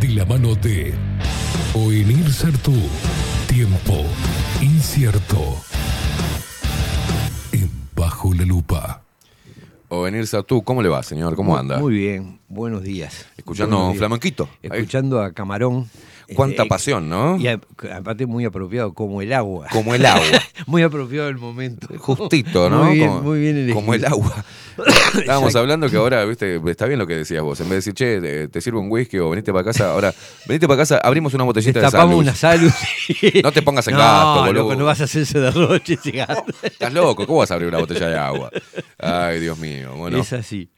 De la mano de Oenir Sartú. Tiempo incierto. En Bajo la Lupa. O venir tú, ¿cómo le va, señor? ¿Cómo Muy- anda? Muy bien, buenos días. Escuchando Buenos días. flamenquito. Escuchando a Camarón. Cuánta Eh, pasión, ¿no? Y aparte muy apropiado, como el agua. Como el agua. [laughs] muy apropiado el momento. Justito, ¿no? Muy bien, como, muy bien elegido. como el agua. [coughs] Estábamos Exacto. hablando que ahora, viste, está bien lo que decías vos. En vez de decir, che, te, te sirvo un whisky o veniste para casa, ahora, venite para casa, abrimos una botellita de Destapamos salud. una salud. [laughs] No te pongas en no, gasto, boludo. loco, no vas a hacer ese derroche, ese gasto. Estás loco, ¿cómo vas a abrir una botella de agua? [laughs] Ay, Dios mío. Bueno, Es así.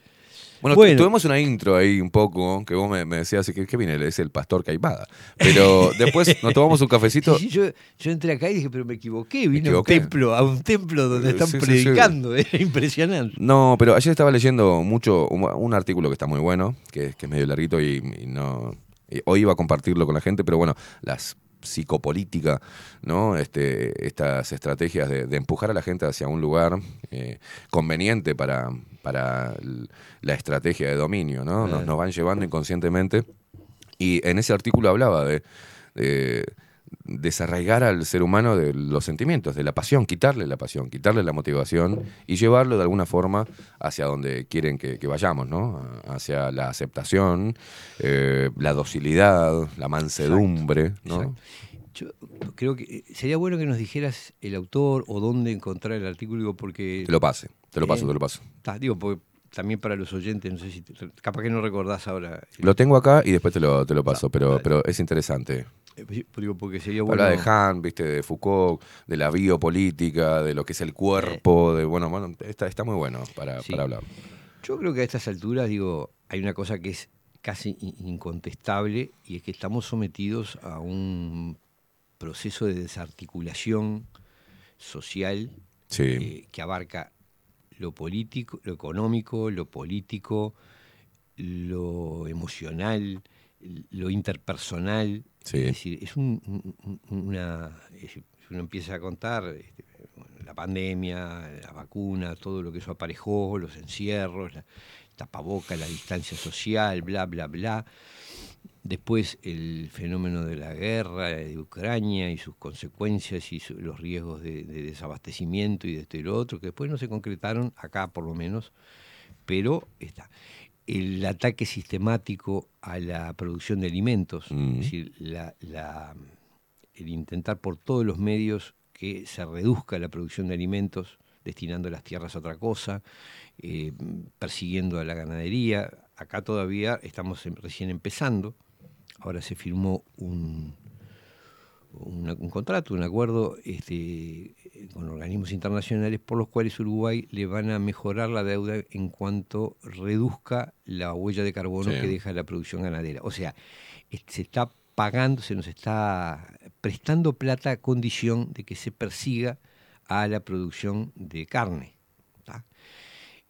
Bueno, tu- Bueno. tuvimos una intro ahí un poco, que vos me, me decías que, que viene, es el pastor Caipada. Pero [laughs] después nos tomamos un cafecito. Sí, [laughs] yo, yo entré acá y dije, pero me equivoqué, vine a un templo, a un templo donde Eh, están sí, sí, sí. predicando, [laughs] era impresionante. No, pero ayer estaba leyendo mucho un, un artículo que está muy bueno, que, que es medio larguito y, y no. y hoy iba a compartirlo con la gente, pero bueno, las psicopolítica, ¿no? Este, estas estrategias de, de empujar a la gente hacia un lugar eh, conveniente para, para la estrategia de dominio, ¿no? Nos, van llevando inconscientemente. Y en ese artículo hablaba de, de desarraigar al ser humano de los sentimientos, de la pasión, quitarle la pasión, quitarle la motivación y llevarlo de alguna forma hacia donde quieren que, que vayamos, ¿no? Hacia la aceptación, eh, la docilidad, la mansedumbre, ¿no? Exacto. Yo creo que eh, sería bueno que nos dijeras el autor o dónde encontrar el artículo, digo, porque... Te lo pase, te lo paso, te lo paso. Ta, digo, porque también para los oyentes, no sé si... te- capaz que no recordás ahora. Lo tengo acá y después te lo, te lo paso, pero, pero es interesante. Eh, sí, digo, porque sería bueno... Habla de Han, viste, de Foucault, de la biopolítica, de lo que es el cuerpo, de bueno, bueno, está, está muy bueno para, Sí. para hablar. Yo creo que a estas alturas, digo, hay una cosa que es casi in- incontestable y es que estamos sometidos a un proceso de desarticulación social Sí. eh, que abarca lo político, lo económico, lo político, lo emocional, lo interpersonal. Es decir, es un- un- un- una. es uno empieza a contar este, la pandemia, la vacuna, todo lo que eso aparejó, los encierros, la tapaboca, la distancia social, bla, bla, bla. Después el fenómeno de la guerra de Ucrania y sus consecuencias y su- los riesgos de, de desabastecimiento y de esto y lo otro, que después no se concretaron, acá por lo menos, pero está. El ataque sistemático a la producción de alimentos, Mm. es decir, la- la- el intentar por todos los medios que se reduzca la producción de alimentos, destinando las tierras a otra cosa, eh, persiguiendo a la ganadería. Acá todavía estamos recién empezando. Ahora se firmó un, un contrato, un acuerdo este, con organismos internacionales por los cuales Uruguay le van a mejorar la deuda en cuanto reduzca la huella de carbono Sí. que deja la producción ganadera. O sea, se está pagando, se nos está prestando plata a condición de que se persiga a la producción de carne. ¿tá?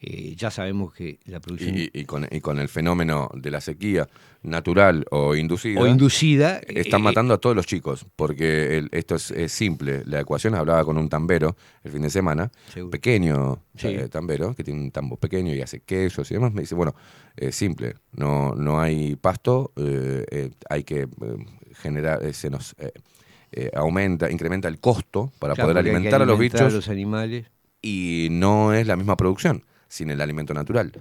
Eh, ya sabemos que la producción Y, y con, y con el fenómeno de la sequía natural o inducida. o inducida Están eh, matando a todos los chicos, porque el- esto es, es simple. La ecuación hablaba con un tambero el fin de semana, Seguro. pequeño Sí. eh, tambero, que tiene un tambo pequeño y hace quesos y demás. Me dice, bueno, es simple, no, no hay pasto, eh, hay que generar, eh, se nos aumenta, incrementa el costo para claro, poder que alimentar a los alimentar bichos los animales. y no es la misma producción sin el alimento natural,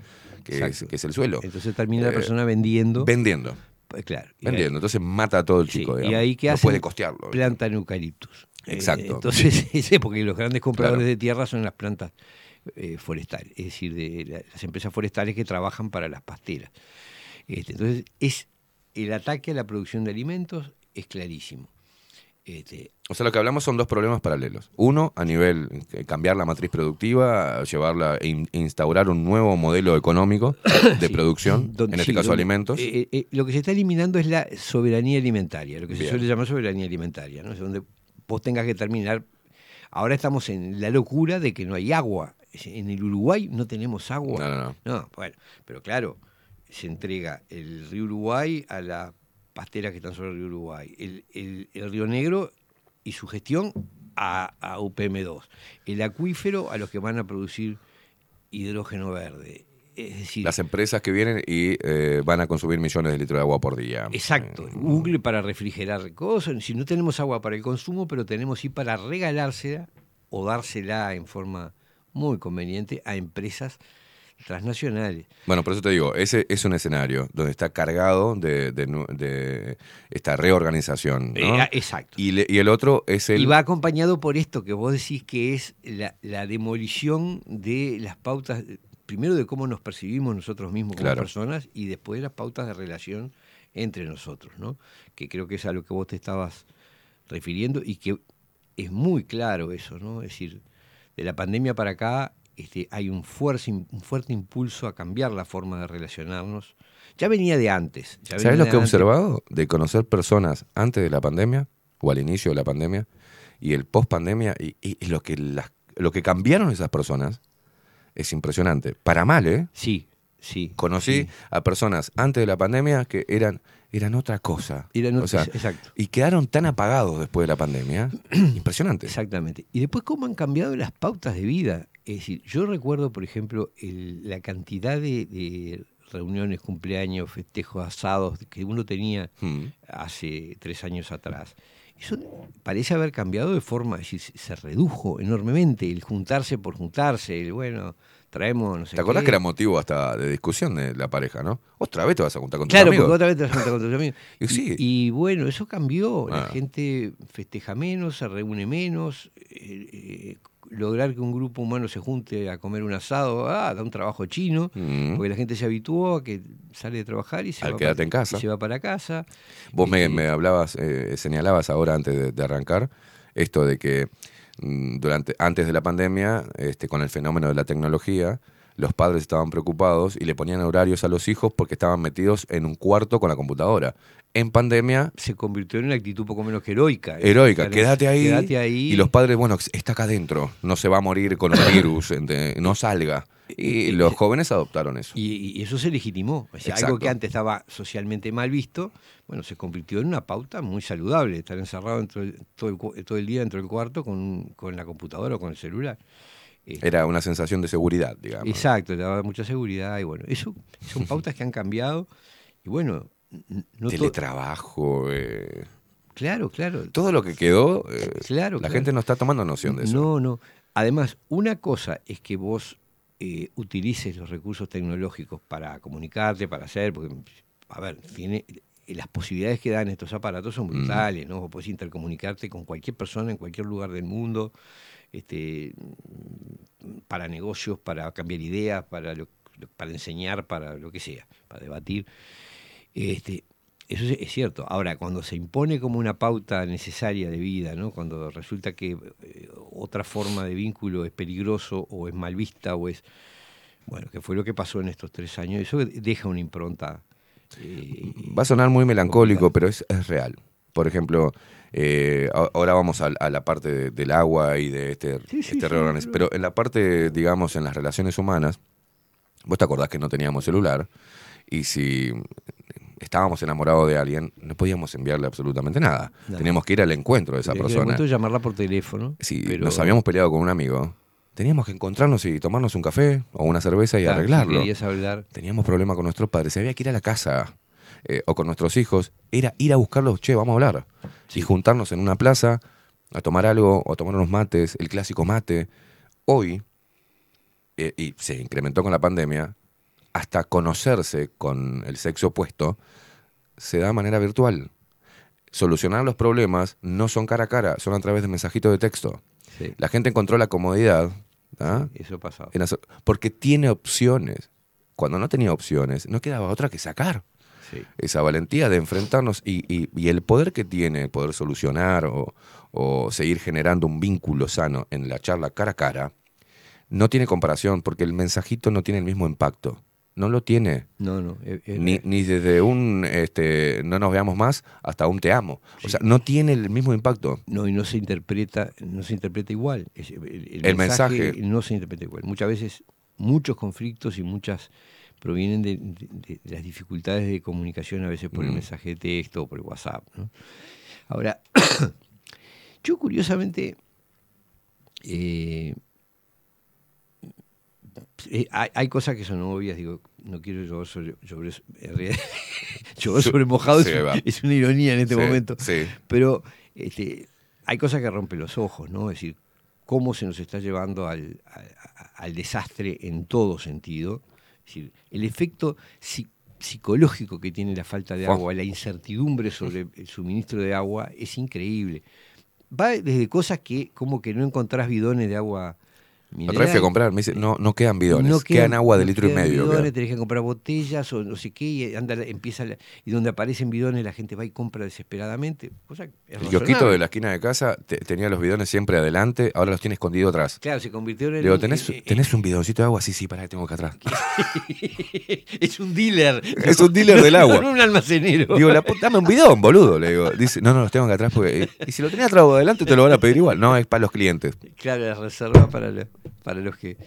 que, es, Exacto. que es el suelo. Entonces termina la Eh, persona vendiendo. Vendiendo. Pues claro. Vendiendo. Entonces mata a todo el Sí, chico. y ahí que no hacen puede costearlo. plantan eucaliptus. Eh, Exacto. entonces, [laughs] ese, porque los grandes compradores Claro. de tierra son las plantas eh, forestales, es decir, de la- las empresas forestales que trabajan para las pasteras. Este, entonces, es el ataque a la producción de alimentos es clarísimo. Este, O sea, lo que hablamos son dos problemas paralelos. Uno, a nivel eh, cambiar la matriz productiva, llevarla, e in- instaurar un nuevo modelo económico [coughs] de Sí. producción, en este sí, caso donde- alimentos. eh, eh, lo que se está eliminando es la soberanía alimentaria, lo que se suele llamar soberanía alimentaria, ¿no? Es donde vos tengas que terminar. Ahora estamos en la locura de que no hay agua. En el Uruguay no tenemos agua. No, no, no. bueno, pero claro, se entrega el río Uruguay a las pasteras que están sobre el río Uruguay, el, el- el río Negro y su gestión a, a UPM2, el acuífero a los que van a producir hidrógeno verde. Es decir, Las empresas que vienen y eh, van a consumir millones de litros de agua por día. Exacto, Google para refrigerar cosas. Si no tenemos agua para el consumo, pero tenemos sí para regalársela o dársela en forma muy conveniente a empresas transnacionales. Bueno, por eso te digo, ese es un escenario donde está cargado de, de esta reorganización. ¿no? Eh, ah, exacto. y, le- y el otro es el... Y va acompañado por esto que vos decís que es la, la demolición de las pautas, primero de cómo nos percibimos nosotros mismos como Claro. personas y después de las pautas de relación entre nosotros, ¿no? Que creo que es a lo que vos te estabas refiriendo y que es muy claro eso, ¿no? Es decir, de la pandemia para acá este, hay un fuerte, un fuerte impulso a cambiar la forma de relacionarnos. Ya venía de antes. ya ¿Sabes lo que he observado? De conocer personas antes de la pandemia o al inicio de la pandemia y el post pandemia y, y- y lo, que las- lo que cambiaron esas personas es impresionante. Para mal, ¿eh? Sí, sí. Conocí sí. a personas antes de la pandemia que eran, eran otra cosa. Eran O ot- sea, exacto. y quedaron tan apagados después de la pandemia. [clears throat] Impresionante. Exactamente. Y después cómo han cambiado las pautas de vida. Es decir, yo recuerdo, por ejemplo, el- la cantidad de, de reuniones, cumpleaños, festejos, asados que uno tenía Mm. hace tres años atrás. Eso parece haber cambiado de forma, es decir, se- redujo enormemente el juntarse por juntarse, el bueno, traemos no sé ¿Te acordás qué. que era motivo hasta de discusión de la pareja, no? Otra vez te vas a juntar con tus Claro, amigos. porque otra vez te vas a juntar con tus amigos. Y [laughs] Y, sí. y bueno, eso cambió. La Ah. gente festeja menos, se reúne menos. eh, eh, lograr que un grupo humano se junte a comer un asado, ah, da un trabajo chino, Mm. porque la gente se habituó a que sale de trabajar y se, Al va, para, en casa. y se va para casa. Vos me, me hablabas, eh, señalabas ahora antes de, de arrancar esto de que mm, durante antes de la pandemia, este, con el fenómeno de la tecnología, los padres estaban preocupados y le ponían horarios a los hijos porque estaban metidos en un cuarto con la computadora. En pandemia, se convirtió en una actitud poco menos que heroica. ¿eh? heroica, Claro, quédate ahí, Quédate ahí. Y los padres, bueno, está acá adentro, no se va a morir con un [laughs] virus, no salga. Y los jóvenes adoptaron eso. Y, y eso se legitimó. O sea, algo que antes estaba socialmente mal visto, bueno, se convirtió en una pauta muy saludable, estar encerrado dentro del- todo, el, todo el día dentro del cuarto con, con la computadora o con el celular. Era una sensación de seguridad, digamos. Exacto, te daba mucha seguridad y bueno, eso son [laughs] pautas que han cambiado y bueno, no teletrabajo, eh, Claro, claro. todo lo que quedó, eh, Claro, la claro. gente no está tomando noción de eso. No, no. Además, una cosa es que vos eh, utilices los recursos tecnológicos para comunicarte, para hacer, porque, a ver, tiene, eh, las posibilidades que dan estos aparatos son brutales, ¿no? Vos podés intercomunicarte con cualquier persona en cualquier lugar del mundo, este, para negocios, para cambiar ideas, para, lo- para enseñar, para lo que sea, para debatir. Este, eso es, es cierto. Ahora, cuando se impone como una pauta necesaria de vida, ¿no? cuando resulta que eh, otra forma de vínculo es peligroso o es mal vista o es... Bueno, que fue lo que pasó en estos tres años, eso deja una impronta. eh, Va a sonar muy melancólico, pero es, es real. Por ejemplo, eh, ahora vamos a, a la parte de- del agua y de este, Sí, sí, este sí, reorganiz- pero- en la parte, digamos, en las relaciones humanas, vos te acordás que no teníamos celular y si estábamos enamorados de alguien, no podíamos enviarle absolutamente nada. Teníamos que ir al encuentro de esa tenía que persona. de llamarla por teléfono. Si pero- nos habíamos peleado con un amigo, teníamos que encontrarnos y tomarnos un café o una cerveza y Claro, arreglarlo. hablar. Teníamos problemas con nuestros padres, había que ir a la casa eh, o con nuestros hijos, era ir a buscarlos, che, vamos a hablar. Y juntarnos en una plaza a tomar algo o a tomar unos mates, el clásico mate. Hoy, eh, y se incrementó con la pandemia, hasta conocerse con el sexo opuesto se da de manera virtual. Solucionar los problemas no son cara a cara, son a través de mensajitos de texto. Sí. La gente encontró la comodidad ¿ah? Eso pasaba. porque tiene opciones. Cuando no tenía opciones, no quedaba otra que sacar Sí. esa valentía de enfrentarnos y, y- y el poder que tiene poder solucionar o, o seguir generando un vínculo sano en la charla cara a cara, no tiene comparación porque el mensajito no tiene el mismo impacto. No lo tiene. No, no. eh, eh, Ni, ni desde un este, no nos veamos más hasta un te amo. O sea, no tiene el mismo impacto. No, y no se interpreta, no se interpreta igual. El mensaje. no se interpreta igual. Muchas veces, muchos conflictos y muchas provienen de, de- de las dificultades de comunicación, a veces por el Mm. mensaje de texto o por el WhatsApp. ¿no? Ahora, [coughs] yo curiosamente, eh, eh, hay, hay cosas que son obvias, digo, no quiero llover sobre, realidad, llover [laughs] sobre mojado Sí, es, una ironía en este Sí, momento. sí. Pero este, hay cosas que rompen los ojos, ¿no? Es decir, cómo se nos está llevando al desastre en todo sentido. Es decir, el efecto psi- psicológico que tiene la falta de agua, la incertidumbre sobre el suministro de agua, es increíble. Va desde cosas que, como que no encontrás bidones de agua Otra vez mineral. fui a comprar, me dice, no, no quedan bidones, No quedan, agua de no litro y medio. bidones, tenés que comprar botellas o no sé qué, y anda, empieza la- y donde aparecen bidones la gente va y compra desesperadamente. Cosa que es El kiosquito de la esquina de casa te- tenía los bidones siempre adelante, ahora los tiene escondido atrás. Claro, se convirtió en... Le digo, en- ¿tenés, en- ¿tenés un bidoncito de agua? Sí, sí, pará, que tengo acá atrás. [laughs] es un dealer. [laughs] Es un dealer del agua. No [laughs] un almacenero. Digo, la puta, dame un bidón, boludo. Le digo, dice, no, no, los tengo acá atrás porque. Y si lo tenés atrás o adelante, te lo van a pedir igual. No, es para los clientes. Claro, la reserva para, lo- para los que...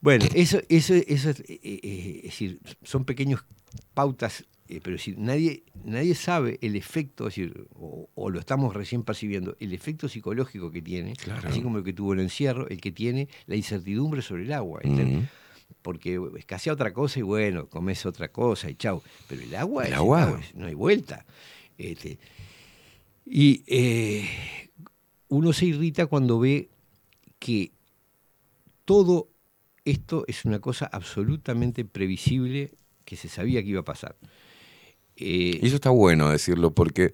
Bueno, eso, eso, eso es, eh, eh, es decir, son pequeños pautas, eh, pero es decir, nadie, nadie sabe el efecto, es decir, o, o lo estamos recién percibiendo, el efecto psicológico que tiene, Claro. así como el que tuvo el encierro, el que tiene la incertidumbre sobre el agua. Porque escasea otra cosa y bueno, comes otra cosa y chau. Pero el agua, El es agua. es- no hay vuelta. Este, y eh, uno se irrita cuando ve que todo esto es una cosa absolutamente previsible que se sabía que iba a pasar. Eh, Y eso está bueno decirlo porque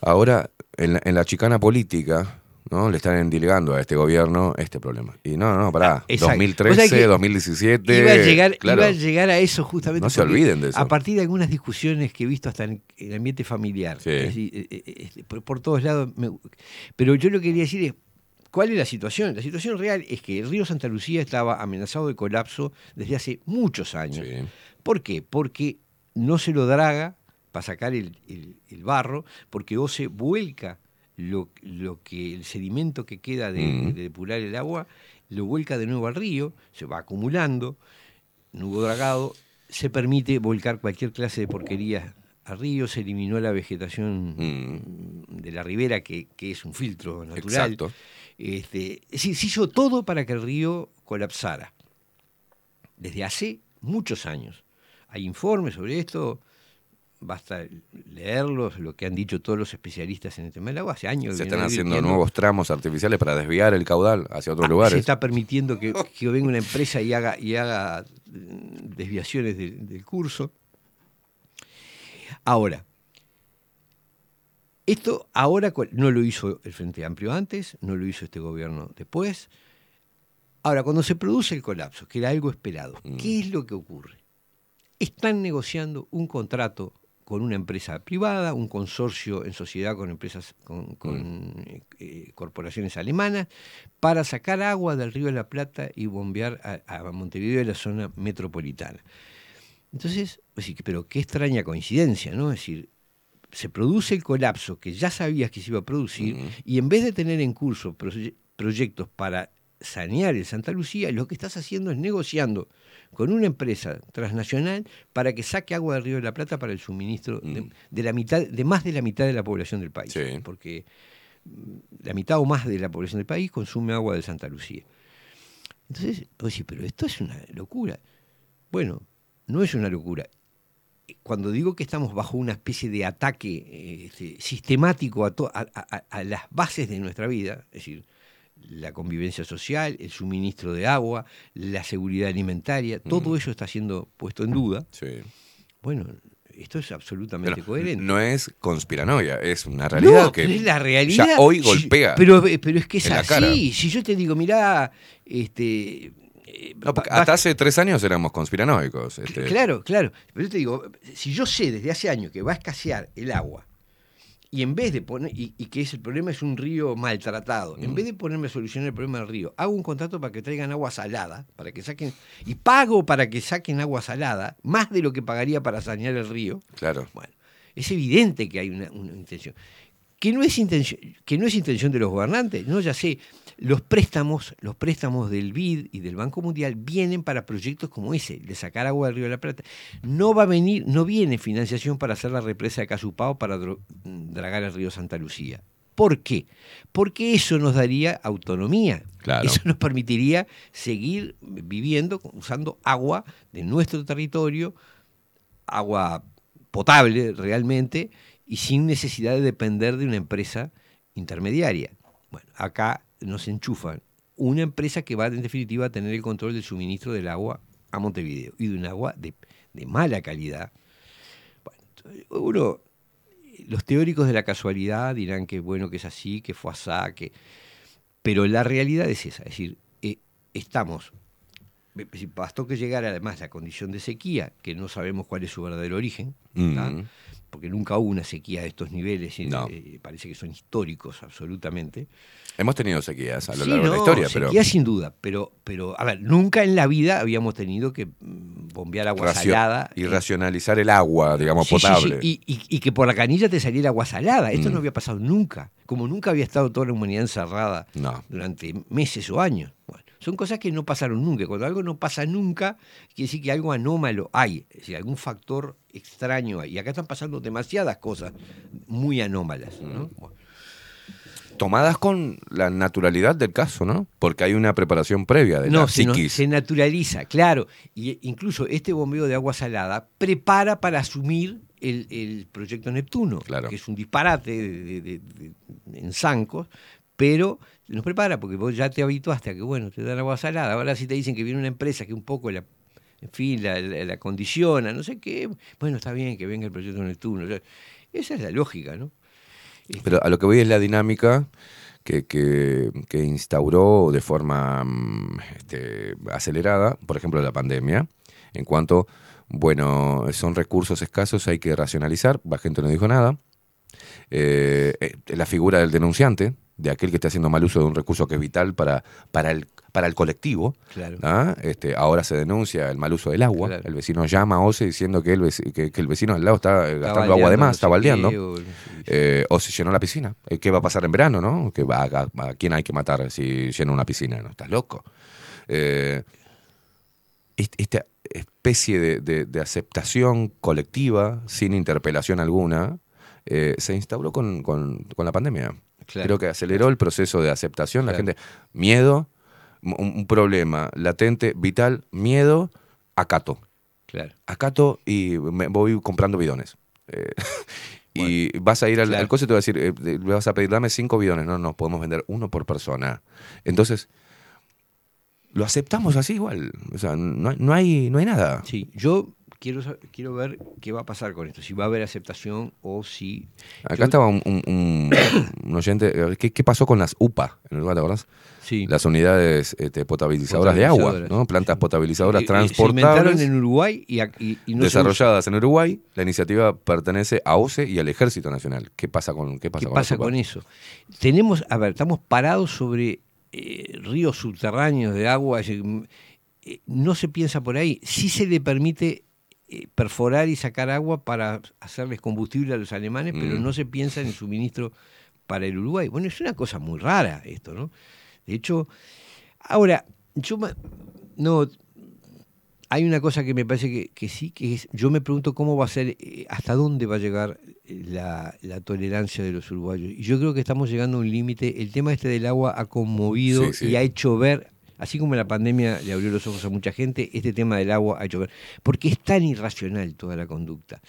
ahora en la, en la chicana política. ¿no? Le están endilegando a este gobierno este problema. Y no, no, pará. Ah, exacto. 2013, O sea que 2017. iba, a llegar, claro. iba a llegar a eso justamente. No se olviden de eso. A partir de algunas discusiones que he visto hasta en el ambiente familiar, Sí. es decir, eh, eh, por, por todos lados. me- pero yo lo que quería decir es, ¿cuál es la situación? La situación real es que el río Santa Lucía estaba amenazado de colapso desde hace muchos años. Sí. ¿Por qué? Porque no se lo draga para sacar el, el- el barro, porque o se vuelca lo, lo que el sedimento que queda de, Mm. de depurar el agua, lo vuelca de nuevo al río, se va acumulando, nudo dragado, se permite volcar cualquier clase de porquería al río, se eliminó la vegetación de la ribera, que, que es un filtro natural. Exacto. Este, se hizo todo para que el río colapsara. Desde hace muchos años. Hay informes sobre esto, basta leerlos, lo que han dicho todos los especialistas en el tema del agua. Hace años Se están haciendo nuevos tramos artificiales para desviar el caudal hacia otros Ah, Se lugares. está permitiendo que, [laughs] que venga una empresa y haga, y haga mm, desviaciones del curso. Ahora, esto ahora no lo hizo el Frente Amplio antes, no lo hizo este gobierno después. Ahora, cuando se produce el colapso, que era algo esperado, Mm. ¿qué es lo que ocurre? Están negociando un contrato con una empresa privada, un consorcio en sociedad con empresas, con, con, eh, eh, corporaciones alemanas, para sacar agua del río de la Plata y bombear a, a Montevideo y la zona metropolitana. Entonces, pues pero qué extraña coincidencia, ¿no? Es decir, se produce el colapso que ya sabías que se iba a producir y en vez de tener en curso proye- proyectos para sanear el Santa Lucía, lo que estás haciendo es negociando con una empresa transnacional para que saque agua del Río de la Plata para el suministro de, de la mitad, de más de la mitad de la población del país. Porque mm, la mitad o más de la población del país consume agua de Santa Lucía. Entonces, vos decís, pero esto es una locura. Bueno, no es una locura. Cuando digo que estamos bajo una especie de ataque eh, este, sistemático a, to- a- a- a las bases de nuestra vida, es decir, la convivencia social, el suministro de agua, la seguridad alimentaria, todo eso está siendo puesto en duda. Bueno, esto es absolutamente Pero coherente. no es conspiranoia, es una realidad No, que es la realidad. ya hoy golpea. pero, pero es que es así. Si yo te digo, mirá, este. No, va- hasta hace tres años éramos conspiranoicos. este, Claro, claro. Pero yo te digo, si yo sé desde hace años que va a escasear el agua, y en vez de poner, y, y que es el problema es un río maltratado, en vez de ponerme a solucionar el problema del río, hago un contrato para que traigan agua salada, para que saquen, y pago para que saquen agua salada, más de lo que pagaría para sanear el río. Claro. Bueno, es evidente que hay una, una intención. Que no, es intención, que no es intención de los gobernantes, no, ya sé, los préstamos, los préstamos del BID y del Banco Mundial vienen para proyectos como ese, de sacar agua del Río de la Plata. No va a venir, no viene financiación para hacer la represa de Casupao para dro- dragar el río Santa Lucía. ¿Por qué? Porque eso nos daría autonomía. Claro. Eso nos permitiría seguir viviendo usando agua de nuestro territorio, agua potable realmente y sin necesidad de depender de una empresa intermediaria. Bueno, acá nos enchufan una empresa que va en definitiva a tener el control del suministro del agua a Montevideo y de un agua de, de mala calidad. Bueno, uno, los teóricos de la casualidad dirán que bueno que es así, que fue asá, que pero la realidad es esa, es decir, eh, estamos bastó que llegara además la condición de sequía, que no sabemos cuál es su verdadero origen. Porque nunca hubo una sequía de estos niveles, y, No. eh, parece que son históricos absolutamente. Hemos tenido sequías a lo Sí, largo de la historia, pero sequía sin duda, pero, pero, a ver, nunca en la vida habíamos tenido que mm, bombear agua racio- salada. y racionalizar el agua, digamos, Sí, sí, sí, potable. Y, y- y que por la canilla te saliera agua salada. Esto Mm. no había pasado nunca. Como nunca había estado toda la humanidad encerrada No. durante meses o años. Bueno, son cosas que no pasaron nunca. Cuando algo no pasa nunca, quiere decir que algo anómalo hay. Es decir, algún factor extraño. Y acá están pasando demasiadas cosas muy anómalas. ¿no? Bueno, Tomadas con la naturalidad del caso, ¿no? Porque hay una preparación previa de no, la se, no- psiquis. se naturaliza, claro. Y incluso este bombeo de agua salada prepara para asumir el, el proyecto Neptuno, que es un disparate de- de- de- de- en zancos, pero nos prepara porque vos ya te habituaste a que, bueno, te dan agua salada. Ahora si te dicen que viene una empresa que un poco la, en fin, la, la- condiciona, no sé qué, bueno, está bien que venga el proyecto Neptuno. O esa es la lógica, ¿no? Pero a lo que voy es la dinámica que, que- que instauró de forma mm, este, acelerada, por ejemplo, la pandemia, en cuanto, bueno, son recursos escasos, hay que racionalizar, la gente no dijo nada. Eh, eh, la figura del denunciante, de aquel que está haciendo mal uso de un recurso que es vital para, para, el, para el colectivo. Claro. ¿ah? Este, ahora se denuncia el mal uso del agua. El vecino llama a OCE diciendo que el, veci- que, que el vecino al lado está gastando agua de más, está baldeando. o- Eh, o se llenó la piscina. ¿Qué va a pasar en verano, no? ¿Qué va, a, a quién hay que matar si llena una piscina? ¿No? ¿Estás loco? Eh, est- esta especie de, de- de aceptación colectiva, sin interpelación alguna, eh, se instauró con, con- con la pandemia. Claro. Creo que aceleró el proceso de aceptación. La gente, miedo, un, un problema latente, vital, miedo, acato. Claro. Acato y me voy comprando bidones. Eh, [laughs] y vas a ir al, claro. al coche y te va a decir, eh, le vas a pedir, dame cinco bidones. No, no, podemos vender uno por persona. Entonces, lo aceptamos así igual. O sea, no, hay- no, hay, no hay nada. Sí, yo quiero, quiero ver qué va a pasar con esto, si va a haber aceptación o si... Acá yo- estaba un, un- un- un oyente. eh, ¿Qué, qué pasó con las UPA en Uruguay, te acordás? Sí. Las unidades este, potabilizadoras de agua, ¿no? Plantas potabilizadoras Eh, eh, Se en Uruguay y, y- y no se desarrolladas en Uruguay, la iniciativa pertenece a OCE y al Ejército Nacional. ¿Qué pasa con qué pasa ¿Qué con, pasa con eso? Tenemos, a ver, estamos parados sobre eh, ríos subterráneos de agua. mm, eh, no se piensa por ahí. Sí se le permite eh, perforar y sacar agua para hacerles combustible a los alemanes, pero Mm. no se piensa en el suministro para el Uruguay. Bueno, es una cosa muy rara esto, ¿no? De hecho, ahora, yo no hay una cosa que me parece que, que sí, que es, yo me pregunto cómo va a ser, eh, hasta dónde va a llegar eh, la, la tolerancia de los uruguayos. Y yo creo que estamos llegando a un límite. El tema este del agua ha conmovido Sí, sí. y ha hecho ver, así como la pandemia le abrió los ojos a mucha gente, este tema del agua ha hecho ver. Porque es tan irracional toda la conducta.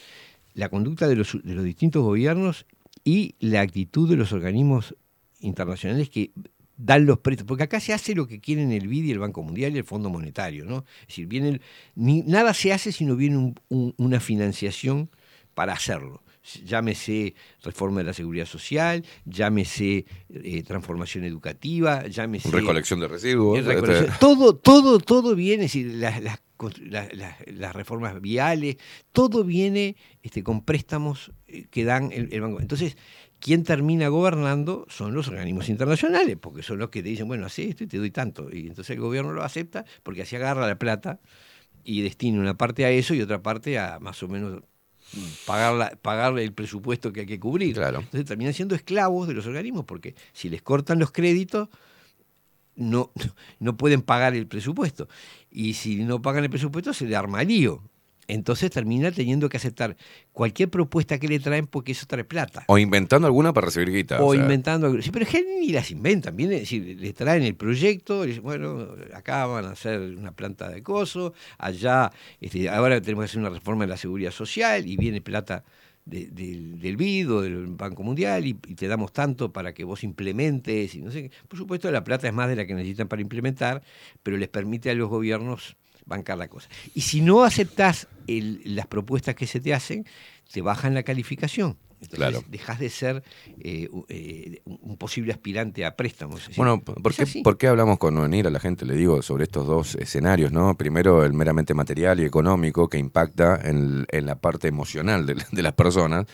La conducta de los, de los distintos gobiernos y la actitud de los organismos internacionales que dan los préstamos, porque acá se hace lo que quieren el BID y el Banco Mundial y el Fondo Monetario, ¿no? Es decir, viene el- ni, nada se hace si no viene un- un- una financiación para hacerlo. Llámese reforma de la seguridad social, llámese eh, transformación educativa, llámese Recolección de residuos. este, Todo, todo, todo viene, es decir, las, las reformas viales, todo viene este, con préstamos eh, que dan el, el banco. Entonces, quien termina gobernando son los organismos internacionales, porque son los que te dicen, bueno, haz esto y te doy tanto. Y entonces el gobierno lo acepta porque así agarra la plata y destina una parte a eso y otra parte a más o menos pagar, la- pagar el presupuesto que hay que cubrir. Entonces terminan siendo esclavos de los organismos porque si les cortan los créditos, no, [laughs] no pueden pagar el presupuesto. Y si no pagan el presupuesto, se le arma lío. Entonces termina teniendo que aceptar cualquier propuesta que le traen porque eso trae plata. O inventando alguna para recibir guita. O, o sea, inventando. Sí, pero es que ni las inventan. Viene, es decir, les traen el proyecto, dicen, bueno, acá van a hacer una planta de coso, allá, este, ahora tenemos que hacer una reforma de la seguridad social y viene plata de- del, del BID o del Banco Mundial y, y te damos tanto para que vos implementes y no sé qué. Por supuesto, la plata es más de la que necesitan para implementar, pero les permite a los gobiernos bancar la cosa. Y si no aceptás el- las propuestas que se te hacen, te bajan la calificación. Entonces, Claro. dejas de ser eh, eh, un posible aspirante a préstamos. Bueno, ¿por qué, así. por qué hablamos con venir a la gente? Le digo sobre estos dos escenarios, ¿no? Primero, el meramente material y económico que impacta en, en la parte emocional de, de las personas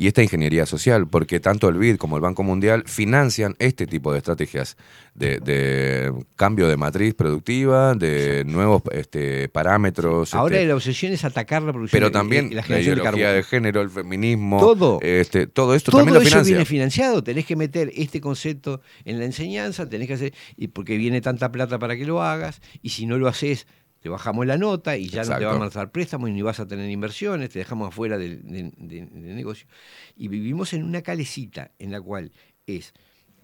y esta ingeniería social, porque tanto el BID como el Banco Mundial financian este tipo de estrategias de, de cambio de matriz productiva, de nuevos este, parámetros. Ahora este, la obsesión es atacar la producción pero también la la, generación de género, el feminismo, Todo. este, todo esto Todo también lo eso financia. viene financiado, tenés que meter este concepto en la enseñanza, tenés que hacer, y porque viene tanta plata para que lo hagas, y si no lo haces, te bajamos la nota y ya no te vamos a dar préstamos y ni vas a tener inversiones, te dejamos afuera del, del negocio. Y vivimos en una calecita en la cual es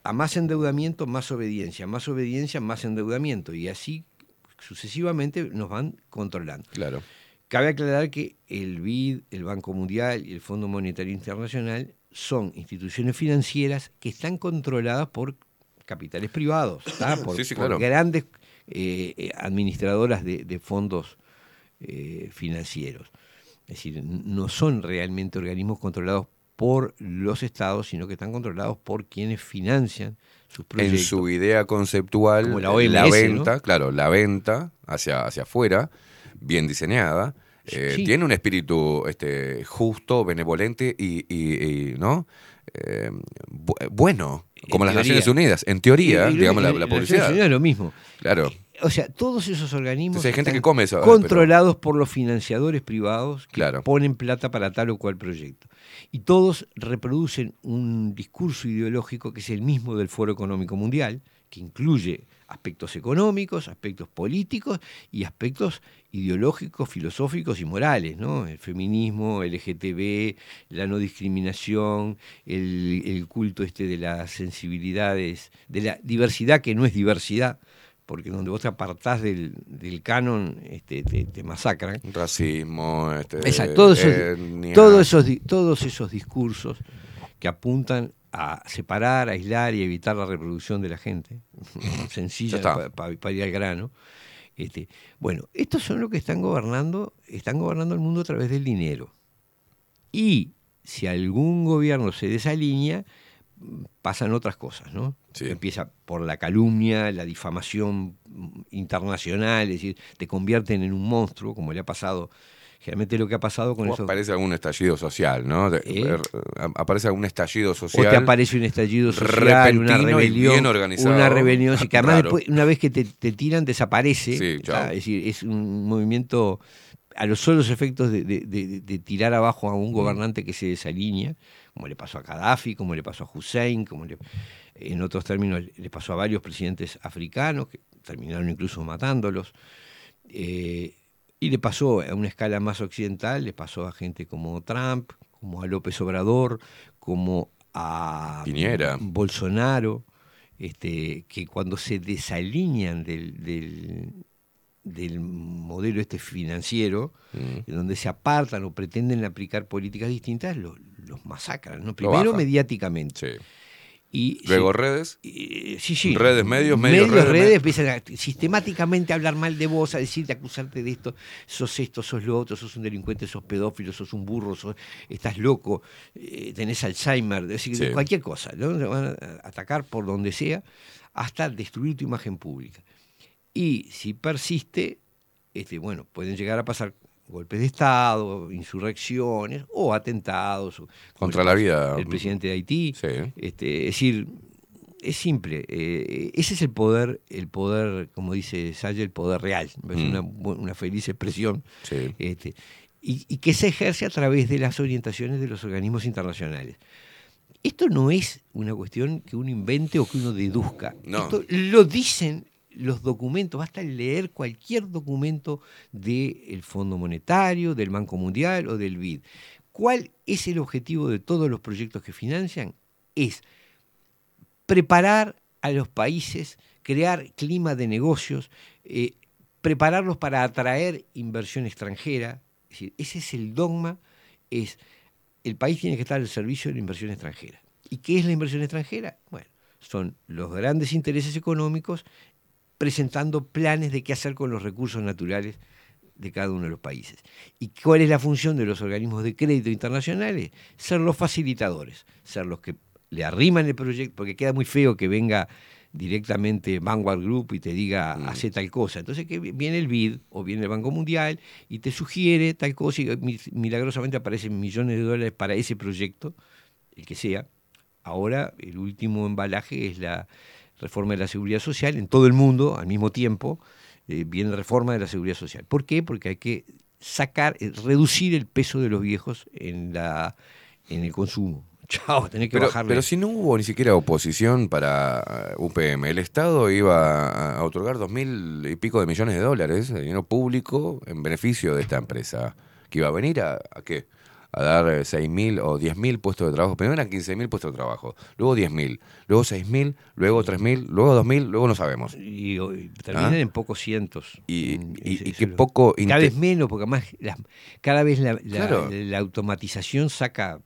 a más endeudamiento, más obediencia, más obediencia, más endeudamiento, y así sucesivamente nos van controlando. Claro. Cabe aclarar que el BID, el Banco Mundial y el Fondo Monetario Internacional son instituciones financieras que están controladas por capitales privados, [laughs] por, Sí, sí, por claro. grandes eh, eh, administradoras de, de fondos eh, financieros. Es decir, no son realmente organismos controlados por los estados, sino que están controlados por quienes financian sus en proyectos. su idea conceptual, Como la venta, ¿no? claro, la venta hacia, hacia afuera, bien diseñada, eh, Sí. tiene un espíritu este, justo, benevolente y, y- y, ¿no? Eh, bu- bueno, como las teoría. Naciones Unidas, en teoría, Y- y- digamos, la, la las Naciones publicidad. Unidas es lo mismo. Claro. O sea, todos esos organismos Entonces hay gente están que come eso, pero- controlados por los financiadores privados que Claro. ponen plata para tal o cual proyecto. Y todos reproducen un discurso ideológico que es el mismo del Foro Económico Mundial, que incluye aspectos económicos, aspectos políticos y aspectos ideológicos, filosóficos y morales, ¿no? El feminismo, el LGTB, la no discriminación, el, el culto este de las sensibilidades, de la diversidad que no es diversidad, porque donde vos te apartás del, del canon, este, te, te masacran. Racismo, este, Exacto, todos esos, todos esos discursos que apuntan a separar, aislar y evitar la reproducción de la gente, [laughs] sencilla para ir al grano. Este, bueno, estos son los que están gobernando, están gobernando el mundo a través del dinero. Y si algún gobierno se desalinea, pasan otras cosas, ¿no? Empieza por la calumnia, la difamación internacional, es decir, te convierten en un monstruo, como le ha pasado, generalmente lo que ha pasado con O eso. aparece algún estallido social, ¿no? ¿Eh? er- aparece algún estallido O social. te aparece un estallido social, una rebelión. bien organizado. Una rebelión, que además después, una vez que te, te tiran, desaparece. Sí, es decir, es un movimiento a los solos efectos de, de- de- de tirar abajo a Mm. un gobernante que se desalinea, como le pasó a Gaddafi, como le pasó a Hussein, como le- en otros términos le pasó a varios presidentes africanos, que terminaron incluso matándolos. Eh, y le pasó a una escala más occidental, le pasó a gente como Trump, como a López Obrador, como a Piñera. Bolsonaro, este, que cuando se desalinean del, del, del modelo este financiero, Mm. donde se apartan o pretenden aplicar políticas distintas, los, los masacran. ¿no? Primero mediáticamente. Y Luego redes. sí, sí. Redes, medios, medios, redes, redes, empiezan a sistemáticamente a hablar mal de vos, a decirte, a acusarte de esto, sos esto, sos lo otro, sos un delincuente, sos pedófilo, sos un burro, sos- estás loco, eh, tenés Alzheimer, es decir, Sí. cualquier cosa, ¿no? Te van a atacar por donde sea hasta destruir tu imagen pública. Y si persiste, este, bueno, pueden llegar a pasar golpes de Estado, insurrecciones o atentados. Contra el- la vida. El presidente de Haití. Sí. Este, es decir, es simple. eh, ese es el poder, el poder, como dice Salle, el poder real. Es Mm. una, una feliz expresión. Sí. Este, y, y que se ejerce a través de las orientaciones de los organismos internacionales. Esto no es una cuestión que uno invente o que uno deduzca. No. Esto lo dicen los documentos, basta leer cualquier documento del Fondo Monetario, del Banco Mundial o del BID. ¿Cuál es el objetivo de todos los proyectos que financian? Es preparar a los países, crear clima de negocios, eh, prepararlos para atraer inversión extranjera. Es decir, ese es el dogma, es el país tiene que estar al servicio de la inversión extranjera. ¿Y qué es la inversión extranjera? Bueno, son los grandes intereses económicos presentando planes de qué hacer con los recursos naturales de cada uno de los países. ¿Y cuál es la función de los organismos de crédito internacionales? Ser los facilitadores, ser los que le arriman el proyecto, porque queda muy feo que venga directamente Vanguard Group y te diga, hace tal cosa. Entonces que viene el BID o viene el Banco Mundial y te sugiere tal cosa y mi- milagrosamente aparecen millones de dólares para ese proyecto, el que sea. Ahora el último embalaje es la reforma de la seguridad social en todo el mundo al mismo tiempo. eh, viene reforma de la seguridad social. ¿Por qué? Porque hay que sacar, eh, reducir el peso de los viejos en la en el consumo. [laughs] Chao, tenés que Pero, bajarle. pero si no hubo ni siquiera oposición para uh, UPM, el Estado iba a- a otorgar dos mil y pico de millones de dólares de dinero público en beneficio de esta empresa, que iba a venir a, a qué? A dar seis mil o diez mil puestos de trabajo. Primero eran 15 mil puestos de trabajo, luego diez mil, luego seis mil, luego tres mil, luego dos mil, luego no sabemos. Y, y terminan ¿Ah? en pocos cientos. Y, Mm, y- eso qué poco... Cada vez menos, porque además las- cada vez la, la- Claro. la automatización saca,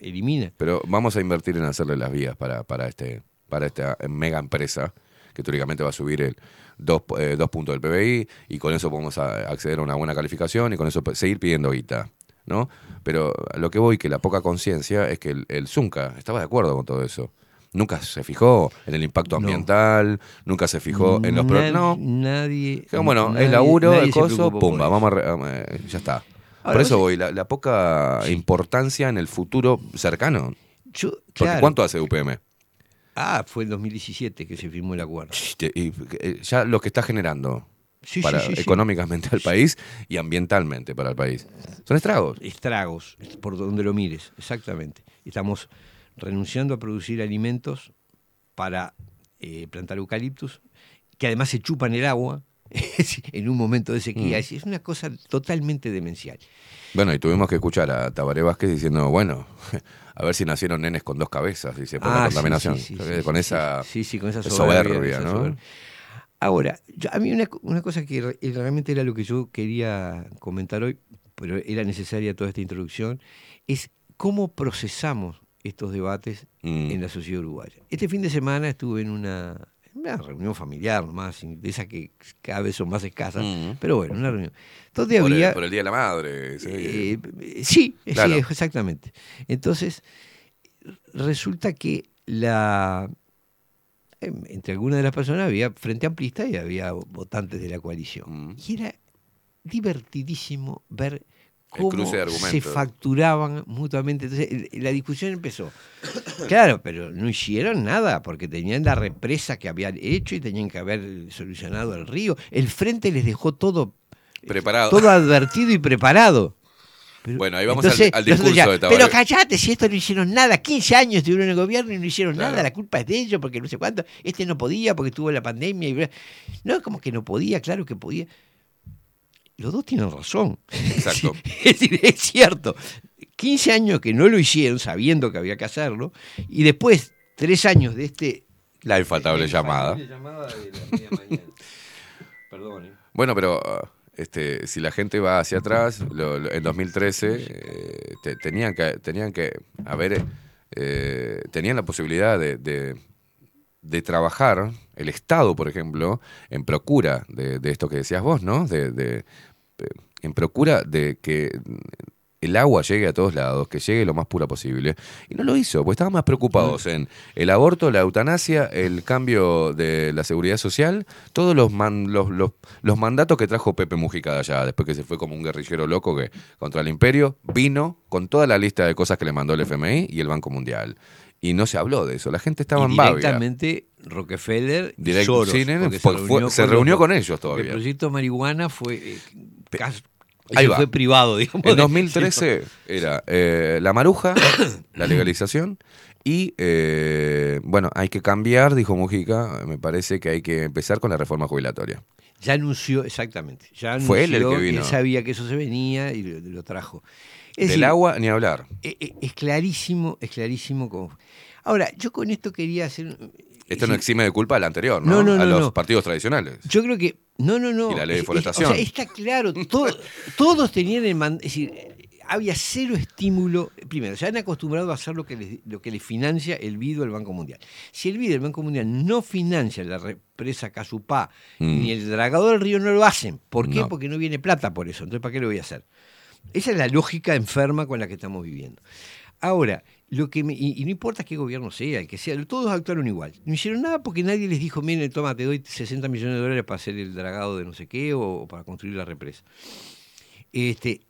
elimina. Pero vamos a invertir en hacerle las vías para, para, este, para esta mega empresa que teóricamente va a subir el dos, eh, dos puntos del PBI y con eso podemos a- acceder a una buena calificación y con eso pe- seguir pidiendo guita. ¿no? Pero a lo que voy, que la poca conciencia es que el, el Zunca estaba de acuerdo con todo eso. Nunca se fijó en el impacto No. ambiental, nunca se fijó en los... pro- Nad- no, Nadie. Bueno, nadie- es laburo, el coso, pumba, vamos a re- eh, ya está. Por eso voy, la, la poca importancia en el futuro cercano. Yo, Porque claro. ¿Cuánto hace UPM? Ah, fue en 2017 que se firmó el acuerdo. Eh, ya lo que está generando Sí, para, sí, económicamente al país y ambientalmente para el país. Son estragos. Estragos, por donde lo mires, exactamente. Estamos renunciando a producir alimentos para eh, plantar eucaliptus, que además se chupan el agua [laughs] en un momento de sequía. Mm. Es, una cosa totalmente demencial. Bueno, y tuvimos que escuchar a Tabaré Vázquez diciendo, bueno, [laughs] a ver si nacieron nenes con dos cabezas, dice, por la Ah, sí, contaminación. con esa soberbia. Ahora, yo- a mí una, co- una cosa que re- realmente era lo que yo quería comentar hoy, pero era necesaria toda esta introducción, es cómo procesamos estos debates Mm. en la sociedad uruguaya. Este fin de semana estuve en una, en una reunión familiar nomás, de esas que cada vez son más escasas, Mm. pero bueno, una reunión. Donde Por, había... el, por el Día de la Madre. sí. Eh, sí, Claro. sí, exactamente. Entonces, resulta que la entre algunas de las personas había frente amplista y había votantes de la coalición. Mm. Y era divertidísimo ver cómo se facturaban mutuamente. Entonces, la discusión empezó. [coughs] Claro, pero no hicieron nada, porque tenían la represa que habían hecho y tenían que haber solucionado el río. El frente les dejó todo Preparado. todo advertido y preparado. Pero- Bueno, ahí vamos entonces, al, discurso ya, de Tabaré. Pero callate, si esto no hicieron nada, 15 años estuvieron en el gobierno y no hicieron Claro. nada, la culpa es de ellos, porque no sé cuánto, este no podía porque tuvo la pandemia. Y... bla. No, como que no podía, claro que podía. Los dos tienen razón. Exacto. [laughs] es decir, es cierto. 15 años que no lo hicieron sabiendo que había que hacerlo, y después, tres años de este... La infaltable llamada. llamada de la media mañana. [laughs] Perdón, ¿eh? Bueno, pero este, si la gente va hacia atrás, lo- lo- en 2013 eh, te- tenían que tenían que haber eh, tenían la posibilidad de, de- de trabajar el Estado, por ejemplo, en procura de, de esto que decías vos, ¿no? De- en procura de que el agua llegue a todos lados, que llegue lo más pura posible. Y no lo hizo, porque estaban más preocupados en el aborto, la eutanasia, el cambio de la seguridad social, todos los, man- los, los, los mandatos que trajo Pepe Mujica de allá, después que se fue como un guerrillero loco que contra el imperio, vino con toda la lista de cosas que le mandó el FMI y el Banco Mundial. Y no se habló de eso, la gente estaba Y en directamente Rockefeller y Direct- Soros, sí, nene, porque fue- fue- se reunió con ellos todavía. El proyecto marihuana fue, eh, Ahí va. fue privado, digamos. En de- 2013 era eh, la maruja, [coughs] la legalización, y eh, bueno, hay que cambiar, dijo Mujica, me parece que hay que empezar con la reforma jubilatoria. Ya anunció, exactamente. Ya anunció, Fue él el que vino. Él sabía que eso se venía y lo, lo trajo. Es Del decir, agua ni hablar. e- e- Es, clarísimo, es clarísimo cómo. Ahora, yo con esto quería hacer. Esto no exime de culpa al anterior, ¿no? No, no, a no, los partidos tradicionales. Yo creo que. No, no, no. Y la ley de Es- es- forestación. o sea, está claro. todo- todos tenían el man- Es decir, había cero estímulo. Primero, se han acostumbrado a hacer lo que les, lo que les financia el BID o el Banco Mundial. Si el BID o el Banco Mundial no financia la represa Casupá Mm. ni el dragador del río, no lo hacen. ¿Por qué? No. Porque no viene plata por eso. Entonces, ¿para qué lo voy a hacer? Esa es la lógica enferma con la que estamos viviendo. Ahora, lo que me- y, y no importa qué gobierno sea, el que sea, todos actuaron igual. No hicieron nada porque nadie les dijo, miren, toma, te doy 60 millones de dólares para hacer el dragado de no sé qué o, o para construir la represa. Este,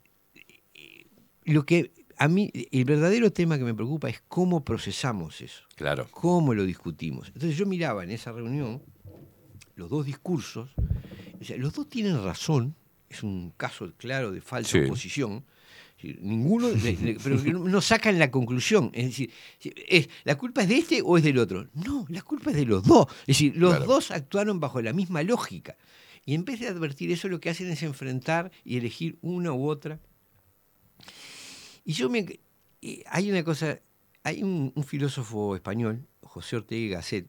lo que a mí, el verdadero tema que me preocupa es cómo procesamos eso, Claro. cómo lo discutimos. Entonces yo miraba en esa reunión los dos discursos, o sea, los dos tienen razón, es un caso claro de falsa Sí. oposición. Ninguno, [laughs] pero no, sacan la conclusión. Es decir, es, ¿la culpa es de este o es del otro? No, la culpa es de los dos. Es decir, los Claro. dos actuaron bajo la misma lógica. Y en vez de advertir eso, lo que hacen es enfrentar y elegir una u otra. Y yo me. hay una cosa. Hay un, un filósofo español, José Ortega y Gasset,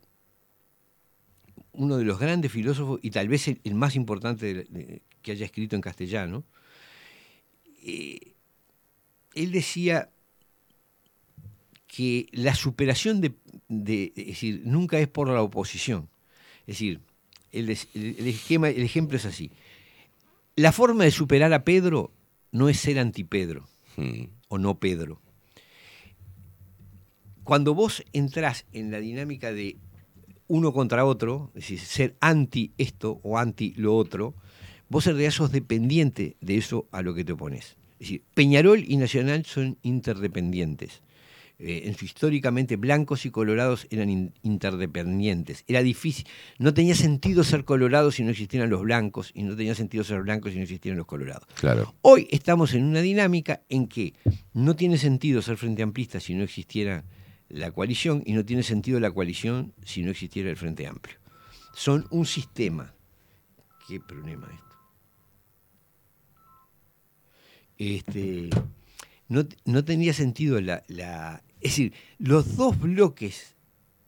uno de los grandes filósofos y tal vez el, el más importante de- de- que haya escrito en castellano. eh, él decía que la superación de, de- es decir, nunca es por la oposición. Es decir, el, esquema, el ejemplo es así. La forma de superar a Pedro no es ser anti-Pedro Mm. o no Pedro. Cuando vos entrás en la dinámica de uno contra otro, es decir, ser anti esto o anti lo otro, vos en realidad sos dependiente de eso a lo que te opones. Es decir, Peñarol y Nacional son interdependientes. Eh, en su históricamente blancos y colorados eran in- interdependientes. Era difícil, no tenía sentido ser colorado si no existieran los blancos y no tenía sentido ser blancos si no existieran los colorados. Claro. Hoy estamos en una dinámica en que no tiene sentido ser frente amplista si no existiera la coalición y no tiene sentido la coalición si no existiera el frente amplio. Son un sistema. ¿Qué problema esto? Este, no, no tenía sentido la, la- Es decir, los dos bloques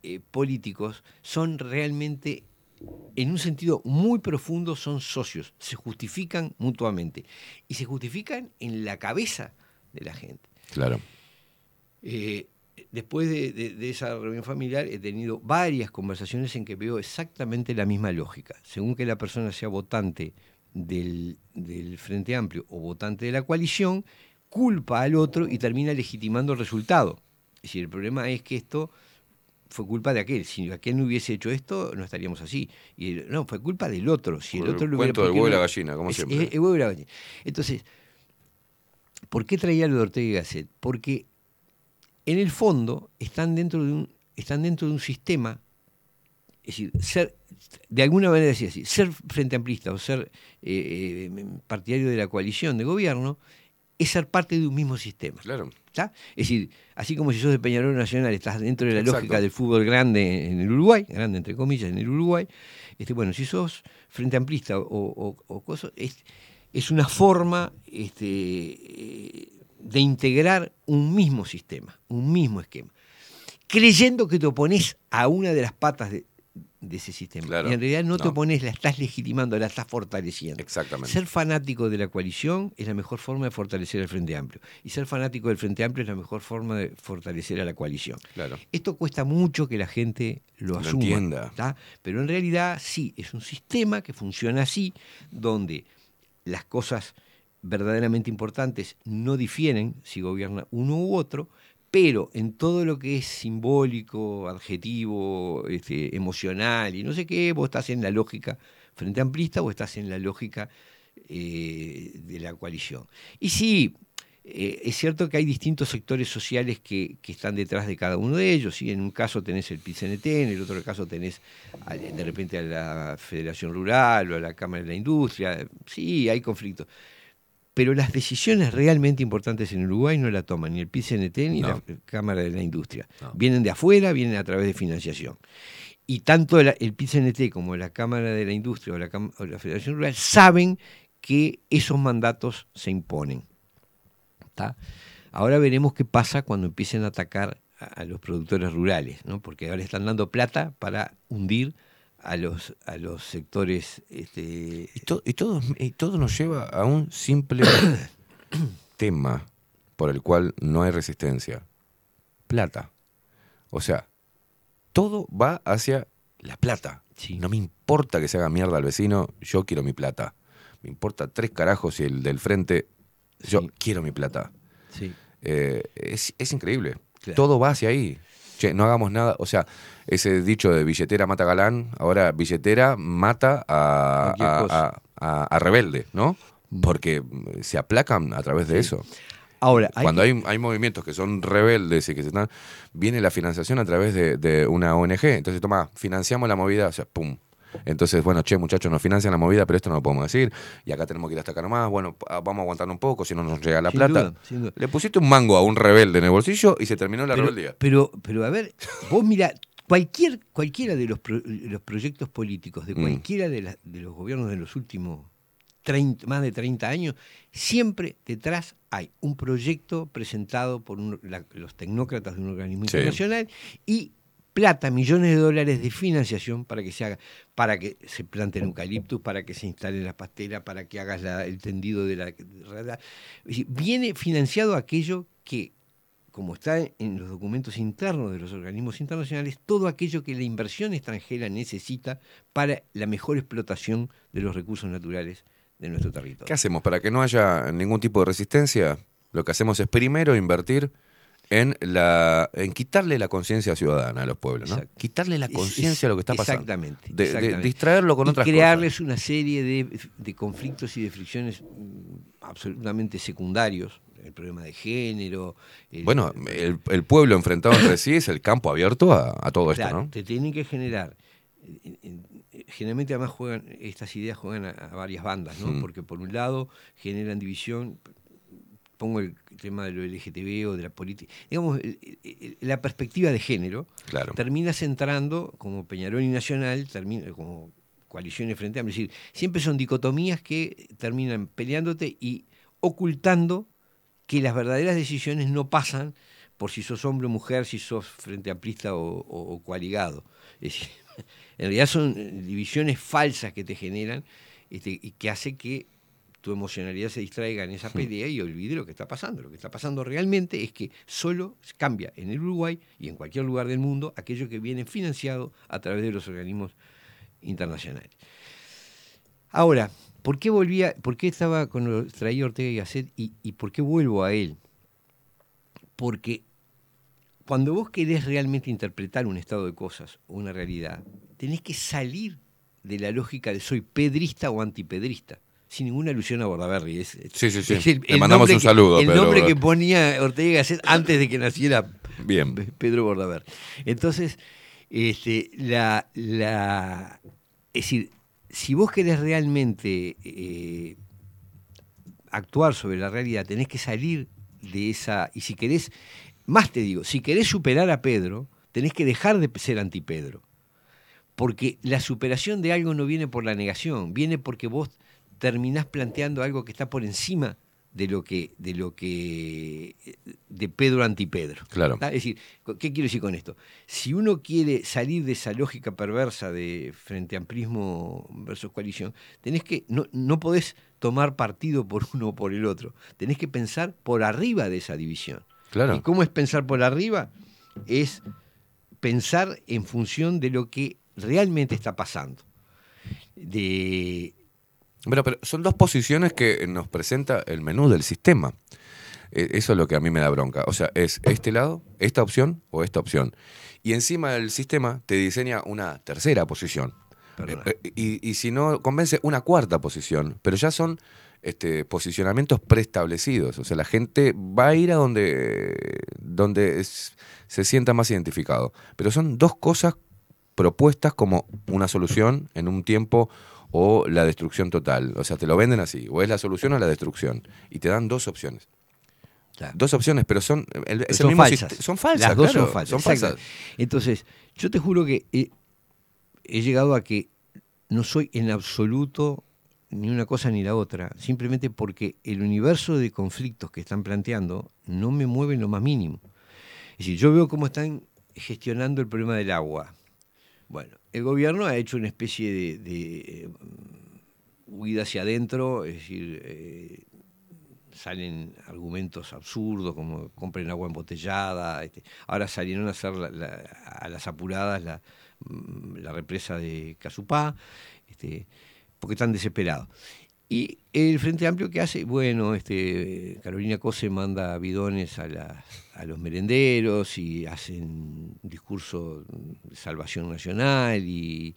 eh, políticos son realmente en un sentido muy profundo son socios, se justifican mutuamente y se justifican en la cabeza de la gente. Claro. Eh, después de, de- de esa reunión familiar he tenido varias conversaciones en que veo exactamente la misma lógica. Según que la persona sea votante del, del Frente Amplio o votante de la coalición, culpa al otro y termina legitimando el resultado. Es decir, el problema es que esto fue culpa de aquel. Si aquel no hubiese hecho esto, no estaríamos así. Y el- no, fue culpa del otro. Si el otro lo hubiera- cuento del ¿por qué huevo y la gallina, como Es- siempre. es el huevo y la gallina. Entonces, ¿por qué traía lo de Ortega y Gasset? Porque en el fondo están dentro de un, están dentro de un sistema, es decir, ser, de alguna manera decía así, ser frente amplista o ser eh, eh, partidario de la coalición de gobierno es ser parte de un mismo sistema. Claro. ¿está? Es decir, así como si sos de Peñarol Nacional, estás dentro de la Exacto. lógica del fútbol grande en el Uruguay, grande entre comillas en el Uruguay, este, bueno, si sos frente amplista o, o, o cosa, es, es una forma este, eh, de integrar un mismo sistema, un mismo esquema, creyendo que te opones a una de las patas de, de ese sistema. Claro. Y en realidad no, te opones, la estás legitimando, la estás fortaleciendo. Exactamente. Ser fanático de la coalición es la mejor forma de fortalecer el Frente Amplio. Y ser fanático del Frente Amplio es la mejor forma de fortalecer a la coalición. Claro. Esto cuesta mucho que la gente lo Lo asuma. entienda. ¿tá? Pero en realidad sí, es un sistema que funciona así, donde las cosas verdaderamente importantes no difieren si gobierna uno u otro, pero en todo lo que es simbólico, adjetivo, este, emocional y no sé qué, vos estás en la lógica frente amplista o estás en la lógica eh, de la coalición. Y sí, eh, es cierto que hay distintos sectores sociales que, están detrás de cada uno de ellos. ¿sí? En un caso tenés el PICNT, en el otro caso tenés de repente a la Federación Rural o a la Cámara de la Industria. Sí, hay conflictos. Pero las decisiones realmente importantes en Uruguay no la toman ni el PICNT ni No. la Cámara de la Industria. No. Vienen de afuera, vienen a través de financiación. Y tanto la- el PICNT como la Cámara de la Industria o la, o la Federación Rural saben que esos mandatos se imponen. ¿tá? Ahora veremos qué pasa cuando empiecen a atacar a, a los productores rurales, ¿no? porque ahora están dando plata para hundir a los, a los sectores este, Y, to- y todo, y todo nos lleva a un simple [coughs] tema por el cual no hay resistencia. Plata. O sea, todo va hacia la plata. Sí. No me importa que se haga mierda al vecino, yo quiero mi plata. Me importa tres carajos y el del frente, yo Sí. quiero mi plata. sí, Eh, es, es increíble. Claro. Todo va hacia ahí. Che, no hagamos nada. O sea, ese dicho de billetera mata galán, ahora billetera mata a, a- a- rebelde, ¿no? Porque se aplacan a través de eso. Ahora, hay Cuando que- hay, hay movimientos que son rebeldes y que se están. Viene la financiación a través de, de una ONG. Entonces, toma, financiamos la movida, o sea, pum. Entonces, bueno, che, muchachos, nos financian la movida, pero esto no lo podemos decir. Y acá tenemos que ir hasta acá nomás. Bueno, vamos a aguantar un poco, si no nos llega la Sin plata. duda, sin duda. Le pusiste un mango a un rebelde en el bolsillo y se terminó la pero, rebeldía. pero, pero a ver, vos mira, cualquier, cualquiera de los, pro- los proyectos políticos de Mm. cualquiera de, la- de los gobiernos de los últimos 30 más de 30 años, siempre detrás hay un proyecto presentado por un- la- los tecnócratas de un organismo Sí. internacional y plata, millones de dólares de financiación para que se haga, para que se planten eucaliptus, para que se instalen las pasteras, para que hagas la- el tendido de la. Es decir, Viene financiado aquello que, como está en los documentos internos de los organismos internacionales, todo aquello que la inversión extranjera necesita para la mejor explotación de los recursos naturales de nuestro territorio. ¿Qué hacemos? Para que no haya ningún tipo de resistencia, lo que hacemos es primero invertir en la en quitarle la conciencia ciudadana a los pueblos, ¿no? Exacto. Quitarle la conciencia a lo que está pasando. Exactamente. De- de, distraerlo con y otras crearles cosas. una serie de, de conflictos y de fricciones mm, absolutamente secundarios. El problema de género. el- Bueno, el, el pueblo enfrentado entre sí es el campo abierto a, a todo esto, ¿no? te tienen que generar. eh, eh, Generalmente además juegan, estas ideas juegan a, a varias bandas, ¿no? Mm. Porque por un lado generan división, pongo el tema de lo LGTB o de la política, digamos, el- el- la perspectiva de género Claro. termina centrando, como Peñarol y Nacional, termina como coaliciones frente a es decir, siempre son dicotomías que terminan peleándote y ocultando que las verdaderas decisiones no pasan por si sos hombre o mujer, si sos frente amplista o, o- o coaligado. Es decir, [laughs] en realidad son divisiones falsas que te generan este, y que hace que tu emocionalidad se distraiga en esa pelea y olvide lo que está pasando. Lo que está pasando realmente es que solo cambia en el Uruguay y en cualquier lugar del mundo aquello que viene financiado a través de los organismos internacionales. Ahora, ¿por qué volvía, por qué estaba con traía Ortega y Gasset y, y por qué vuelvo a él? Porque cuando vos querés realmente interpretar un estado de cosas o una realidad, tenés que salir de la lógica de soy pedrista o antipedrista. Sin ninguna alusión a Bordaberry. Es, Sí, sí, sí. es el, Le el mandamos un que- saludo, El Pedro nombre que ponía Ortega Gasset antes de que naciera Bien. Pedro Bordaberry. Entonces, este, la, la, es decir, si vos querés realmente eh, actuar sobre la realidad, tenés que salir de esa. Y si querés, más te digo, si querés superar a Pedro, tenés que dejar de ser antipedro. Porque la superación de algo no viene por la negación, viene porque vos terminás planteando algo que está por encima de lo que, de lo que, de Pedro antipedro. Claro. Es decir, ¿qué quiero decir con esto? Si uno quiere salir de esa lógica perversa de frente amplismo versus coalición, tenés que, no, no podés tomar partido por [laughs] uno o por el otro. Tenés que pensar por arriba de esa división. Claro. ¿Y cómo es pensar por arriba? Es pensar en función de lo que realmente está pasando. De, Bueno, pero son dos posiciones que nos presenta el menú del sistema. Eh, Eso es lo que a mí me da bronca. O sea, es este lado, esta opción o esta opción. Y encima del sistema te diseña una tercera posición. Eh, eh, Y, y si no convence, una cuarta posición. Pero ya son este, posicionamientos preestablecidos. O sea, la gente va a ir a donde, donde es- se sienta más identificado. Pero son dos cosas propuestas como una solución en un tiempo o la destrucción total. O sea, te lo venden así. O es la solución o la destrucción. Y te dan dos opciones. Claro. Dos opciones, pero son, el- es el son mismo falsas. Son falsas. Las dos claro, son falsas. son falsas. exactamente. Entonces, yo te juro que he, he llegado a que no soy en absoluto ni una cosa ni la otra, simplemente porque el universo de conflictos que están planteando no me mueve en lo más mínimo. Es decir, yo veo cómo están gestionando el problema del agua. Bueno, el gobierno ha hecho una especie de, eh, huida hacia adentro, es decir, eh, salen argumentos absurdos como compren agua embotellada. este, ahora salieron a hacer la- la- a las apuradas la, mm, la represa de Casupá, este, porque están desesperados. Y el Frente Amplio que hace, bueno, este, Carolina Cose manda bidones a, los merenderos y hacen un discurso de salvación nacional y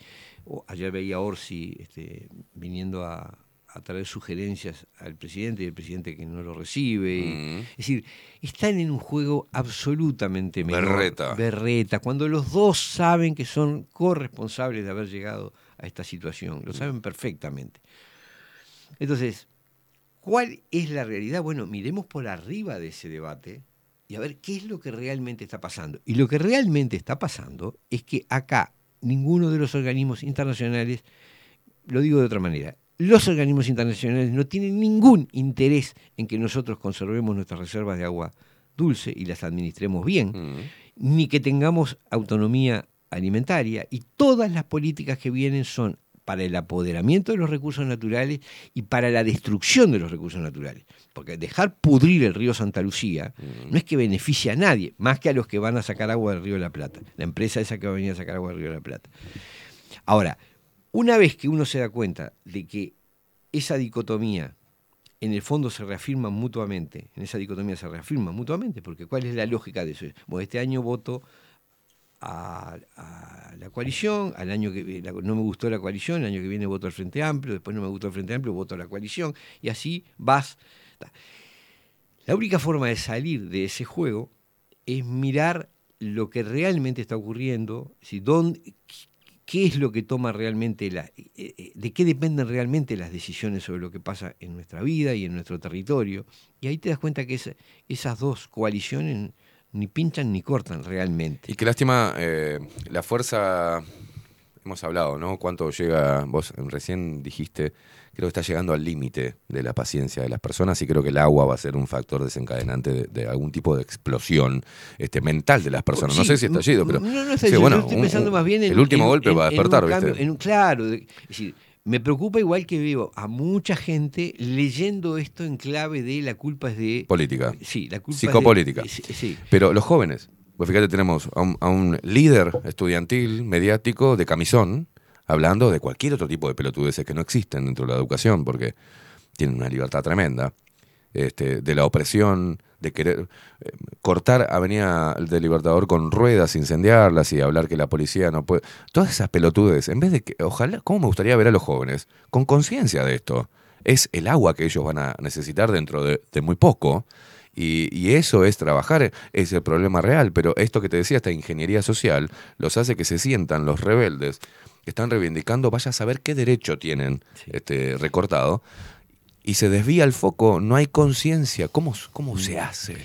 ayer veía a Orsi este, viniendo a, a traer sugerencias al presidente y el presidente que no lo recibe. Mm. es decir, están en un juego absolutamente menor, Berreta. berreta, cuando los dos saben que son corresponsables de haber llegado a esta situación, lo saben perfectamente. Entonces, ¿cuál es la realidad? Bueno, miremos por arriba de ese debate y a ver qué es lo que realmente está pasando. Y lo que realmente está pasando es que acá ninguno de los organismos internacionales, lo digo de otra manera, los organismos internacionales no tienen ningún interés en que nosotros conservemos nuestras reservas de agua dulce y las administremos bien, ni que tengamos autonomía alimentaria. Y todas las políticas que vienen son para el apoderamiento de los recursos naturales y para la destrucción de los recursos naturales. Porque dejar pudrir el río Santa Lucía no es que beneficie a nadie, más que a los que van a sacar agua del río de la Plata, la empresa esa que va a venir a sacar agua del río de la Plata. Ahora, una vez que uno se da cuenta de que esa dicotomía en el fondo se reafirman mutuamente, en esa dicotomía se reafirman mutuamente, porque ¿cuál es la lógica de eso? Bueno, este año voto a, la coalición, al año que la- no me gustó la coalición, el año que viene voto al Frente Amplio, después no me gustó el Frente Amplio, voto a la coalición, y así vas. La única forma de salir de ese juego es mirar lo que realmente está ocurriendo, si qué es lo que toma realmente, la, eh, eh, de qué dependen realmente las decisiones sobre lo que pasa en nuestra vida y en nuestro territorio. Y ahí te das cuenta que esa- esas dos coaliciones ni pinchan ni cortan realmente. Y qué lástima, eh, la fuerza hemos hablado, ¿no? ¿Cuánto llega? Vos recién dijiste, creo que está llegando al límite de la paciencia de las personas y creo que el agua va a ser un factor desencadenante de, de algún tipo de explosión este, mental de las personas. no sé si estallido, pero. No, no estallido, bueno, estoy un- pensando un- más bien en. El último en- golpe en- va a un despertar, cambio- ¿viste? en un- claro, es decir, me preocupa igual que veo a mucha gente leyendo esto en clave de la culpa es de. Política. Sí, la culpa es de- Psicopolítica. sí, sí. Pero los jóvenes, pues fíjate, tenemos a un, a un líder estudiantil, mediático, de camisón, hablando de cualquier otro tipo de pelotudeces que no existen dentro de la educación, porque tienen una libertad tremenda, este, de la opresión, de querer eh, cortar Avenida del Libertador con ruedas, incendiarlas y hablar que la policía no puede. Todas esas pelotudes, en vez de que, ojalá, ¿cómo me gustaría ver a los jóvenes con conciencia de esto? Es el agua que ellos van a necesitar dentro de, de muy poco. Y, y eso es trabajar, es el problema real. Pero esto que te decía, esta ingeniería social, los hace que se sientan los rebeldes que están reivindicando, vaya a saber qué derecho tienen este, recortado. Y se desvía el foco, no hay conciencia. ¿Cómo, ¿Cómo se hace?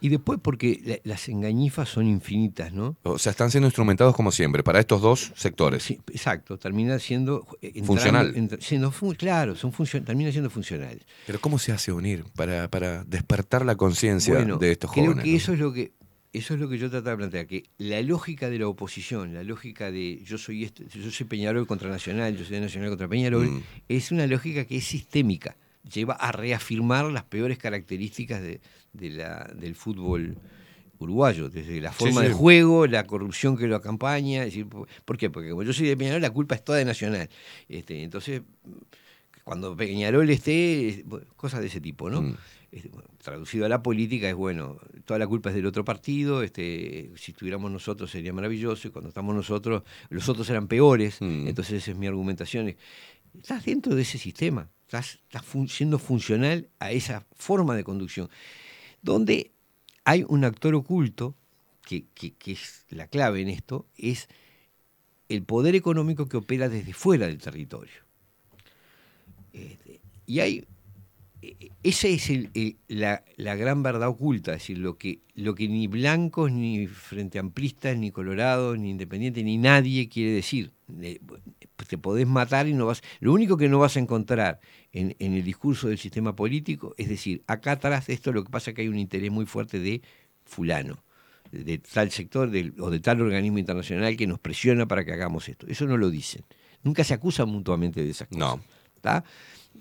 Y después, porque la- las engañifas son infinitas, ¿no? O sea, están siendo instrumentados como siempre para estos dos sectores. Sí, exacto, termina siendo. eh, entrando- Funcional. entra- siendo claro, son funcio- termina siendo funcionales. Pero ¿cómo se hace unir para, para despertar la conciencia Bueno, de estos creo jóvenes? que no? eso es lo que eso es lo que yo trataba de plantear, que la lógica de la oposición, la lógica de yo soy esto, yo soy Peñarol contra Nacional, yo soy Nacional contra Peñarol, Mm. es una lógica que es sistémica, lleva a reafirmar las peores características de, de la, del fútbol uruguayo, desde la forma sí. de juego, la corrupción que lo acompaña, es decir, ¿por qué? Porque como yo soy de Peñarol, la culpa es toda de Nacional. Este, entonces, cuando Peñarol esté, cosas de ese tipo, ¿no? Mm. Este, traducido a la política es bueno, toda la culpa es del otro partido, este, si estuviéramos nosotros sería maravilloso, y cuando estamos nosotros, los otros eran peores, Mm. entonces esa es mi argumentación. Estás dentro de ese sistema, estás, siendo funcional a esa forma de conducción, donde hay un actor oculto, que, que- es la clave en esto, es el poder económico que opera desde fuera del territorio. Este, y hay eh, esa es la gran verdad oculta, es decir, lo que, lo que ni blancos, ni frente amplistas, ni colorados, ni independientes, ni nadie quiere decir. Te podés matar y no vas. Lo único que no vas a encontrar en, en el discurso del sistema político es decir, acá atrás de esto lo que pasa es que hay un interés muy fuerte de fulano, de, tal sector o de tal organismo internacional que nos presiona para que hagamos esto. Eso no lo dicen. Nunca se acusan mutuamente de esas cosas. No. ¿tá?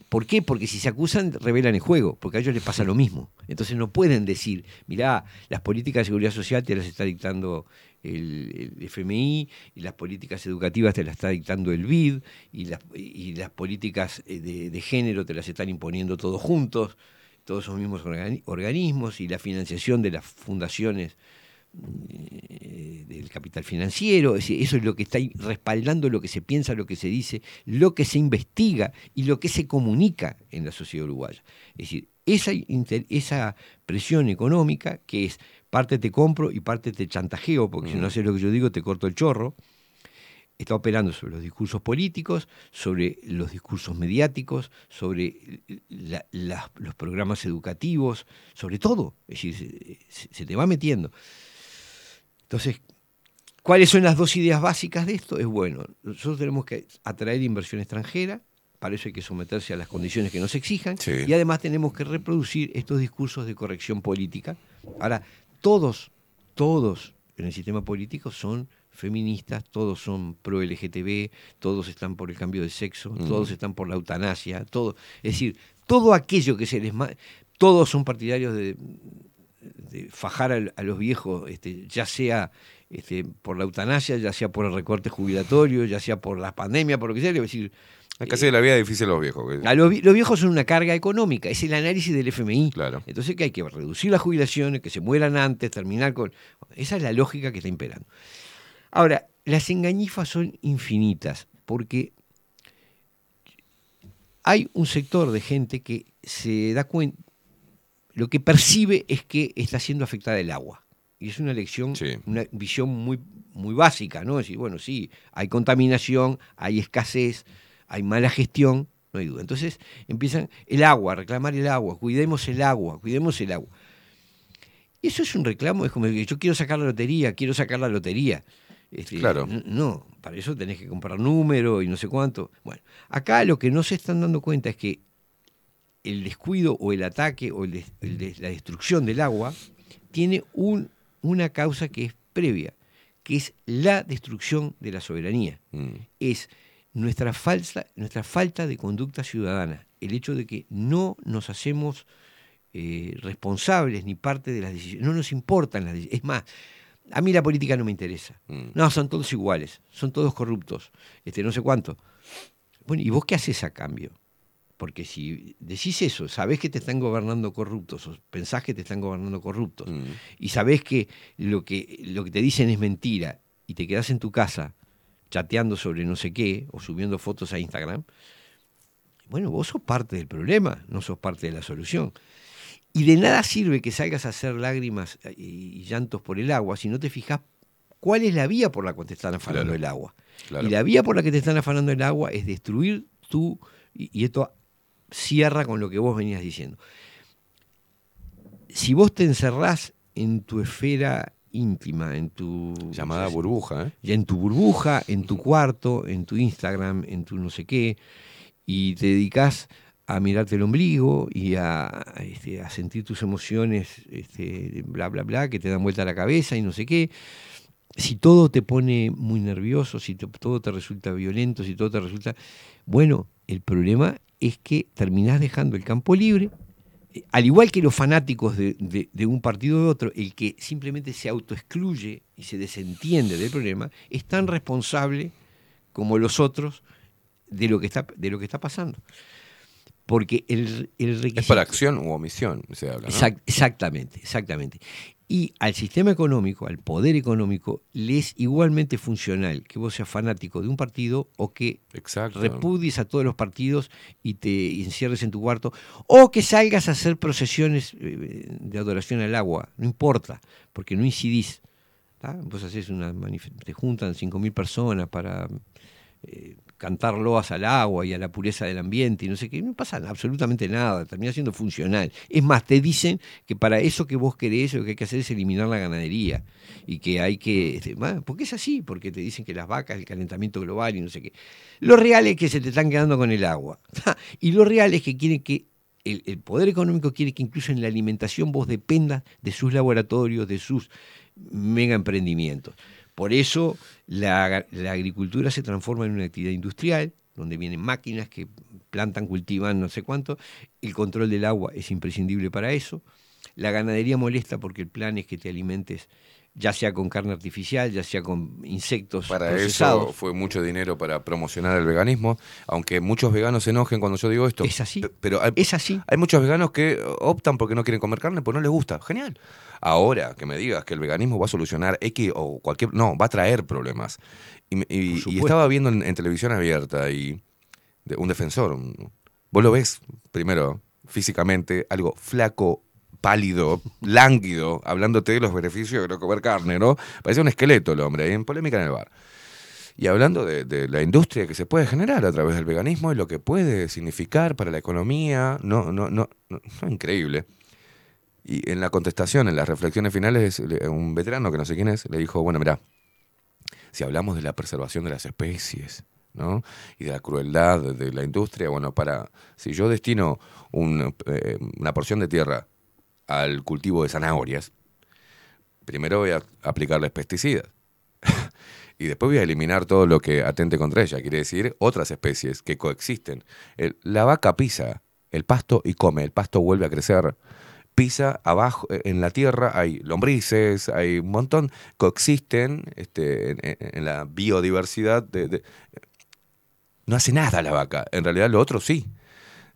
¿Por qué? Porque si se acusan, revelan el juego, porque a ellos les pasa lo mismo. Entonces no pueden decir, mirá, las políticas de seguridad social te las está dictando el, FMI, y las políticas educativas te las está dictando el BID, y las, y las políticas eh, de, género te las están imponiendo todos juntos, todos esos mismos organi- organismos, y la financiación de las fundaciones eh, del capital financiero, eso es lo que está respaldando lo que se piensa, lo que se dice, lo que se investiga y lo que se comunica en la sociedad uruguaya. Es decir, esa, esa presión económica, que es parte te compro y parte te chantajeo, porque si no haces lo que yo digo te corto el chorro, está operando sobre los discursos políticos, sobre los discursos mediáticos, sobre la- la- los programas educativos, sobre todo. Es decir, se- se- se te va metiendo. Entonces, ¿cuáles son las dos ideas básicas de esto? Es bueno, nosotros tenemos que atraer inversión extranjera, para eso hay que someterse a las condiciones que nos exijan, Sí. y además tenemos que reproducir estos discursos de corrección política. Ahora, todos, todos en el sistema político son feministas, todos son pro LGTB, todos están por el cambio de sexo, Mm. todos están por la eutanasia, todo, es decir, todo aquello que se les todos son partidarios de, de fajar a, los viejos, este, ya sea este, por la eutanasia, ya sea por el recorte jubilatorio, ya sea por la pandemia, por lo que sea, es decir, Es casi de la vida difícil a los viejos. a los, los viejos son una carga económica, es el análisis del FMI. Claro. Entonces que hay que reducir las jubilaciones, que se mueran antes, terminar con... Esa es la lógica que está imperando. Ahora, las engañifas son infinitas, porque hay un sector de gente que se da cuenta, lo que percibe es que está siendo afectada el agua. Y es una lección, una visión muy, muy básica, ¿no? Es decir, bueno, sí, hay contaminación, hay escasez, hay mala gestión, no hay duda. Entonces empiezan el agua, reclamar el agua, cuidemos el agua, cuidemos el agua. Y eso es un reclamo, es como que yo quiero sacar la lotería, quiero sacar la lotería. Este, Claro. No, para eso tenés que comprar número y no sé cuánto. Bueno, acá lo que no se están dando cuenta es que el descuido o el ataque o el des- el des- la destrucción del agua tiene un- una causa que es previa, que es la destrucción de la soberanía. Mm. Es nuestra falsa, nuestra falta de conducta ciudadana, el hecho de que no nos hacemos eh, responsables ni parte de las decisiones, no nos importan las decisiones. Es más, a mí la política no me interesa. Mm. No, son todos iguales, son todos corruptos, este, no sé cuánto. Bueno, ¿y vos qué haces a cambio? Porque si decís eso, sabés que te están gobernando corruptos, o pensás que te están gobernando corruptos, Mm. y sabés que lo, que lo que te dicen es mentira, y te quedás en tu casa chateando sobre no sé qué, o subiendo fotos a Instagram, bueno, vos sos parte del problema, no sos parte de la solución. Y de nada sirve que salgas a hacer lágrimas y llantos por el agua si no te fijas cuál es la vía por la cual te están afanando Claro. el agua. Claro. Y la vía por la que te están afanando el agua es destruir. Y, y esto cierra con lo que vos venías diciendo. Si vos te encerrás en tu esfera íntima, en tu... Llamada burbuja, ¿eh? ya en tu burbuja, en tu cuarto, en tu Instagram, en tu no sé qué, y te dedicas a mirarte el ombligo y a, este, a sentir tus emociones, este, bla, bla, bla, que te dan vuelta la cabeza y no sé qué. Si todo te pone muy nervioso, si te- todo te resulta violento, si todo te resulta... Bueno, el problema es que terminás dejando el campo libre, al igual que los fanáticos de, de- de un partido o de otro, el que simplemente se autoexcluye y se desentiende del problema, es tan responsable como los otros de lo que está, de lo que está pasando. Porque el, el requisito... Es para acción u omisión, se habla, ¿no? Exact- exactamente, exactamente. Y al sistema económico, al poder económico, le es igualmente funcional que vos seas fanático de un partido o que Exacto. repudies a todos los partidos y te encierres en tu cuarto, o que salgas a hacer procesiones eh, de adoración al agua, no importa, porque no incidís. ¿tá? Vos haces una te juntan 5.000 personas para eh, cantar loas al agua y a la pureza del ambiente y no sé qué, no pasa absolutamente nada, termina siendo funcional. Es más, te dicen que para eso que vos querés lo que hay que hacer es eliminar la ganadería y que hay que, este, porque es así, porque te dicen que las vacas, el calentamiento global y no sé qué. Lo real es que se te están quedando con el agua. [laughs] y lo real es que quieren que el, el poder económico quiere que incluso en la alimentación vos dependas de sus laboratorios, de sus mega emprendimientos. Por eso la, agricultura se transforma en una actividad industrial, donde vienen máquinas que plantan, cultivan, no sé cuánto. El control del agua es imprescindible para eso. La ganadería molesta porque el plan es que te alimentes ya sea con carne artificial, ya sea con insectos Para procesados. eso fue mucho dinero para promocionar el veganismo, aunque muchos veganos se enojen cuando yo digo esto. Es así. Pero hay, es así. Hay muchos veganos que optan porque no quieren comer carne, porque no les gusta. Genial. Ahora que me digas que el veganismo va a solucionar X o cualquier... No, va a traer problemas. Y, estaba viendo en, en televisión abierta y de- un defensor, un- vos lo ves primero físicamente, algo flaco, pálido, lánguido, hablándote de los beneficios de no comer carne, ¿no? Parece un esqueleto el hombre, ahí en polémica en el bar. Y hablando de, la industria que se puede generar a través del veganismo y lo que puede significar para la economía, no, no, no, no, no, increíble. Y en la contestación, en las reflexiones finales, le- un veterano que no sé quién es, le dijo, bueno, mira, si hablamos de la preservación de las especies, ¿no? Y de la crueldad de la industria, bueno, para, si yo destino un, eh, una porción de tierra al cultivo de zanahorias, primero voy a aplicarles pesticidas. [laughs] y después voy a eliminar todo lo que atente contra ella. Quiere decir otras especies que coexisten. La vaca pisa el pasto y come, el pasto vuelve a crecer. Pisa abajo, eh, en la tierra hay lombrices, hay un montón, coexisten este, en, en- en la biodiversidad. De, de- No hace nada la vaca, en realidad lo otro sí.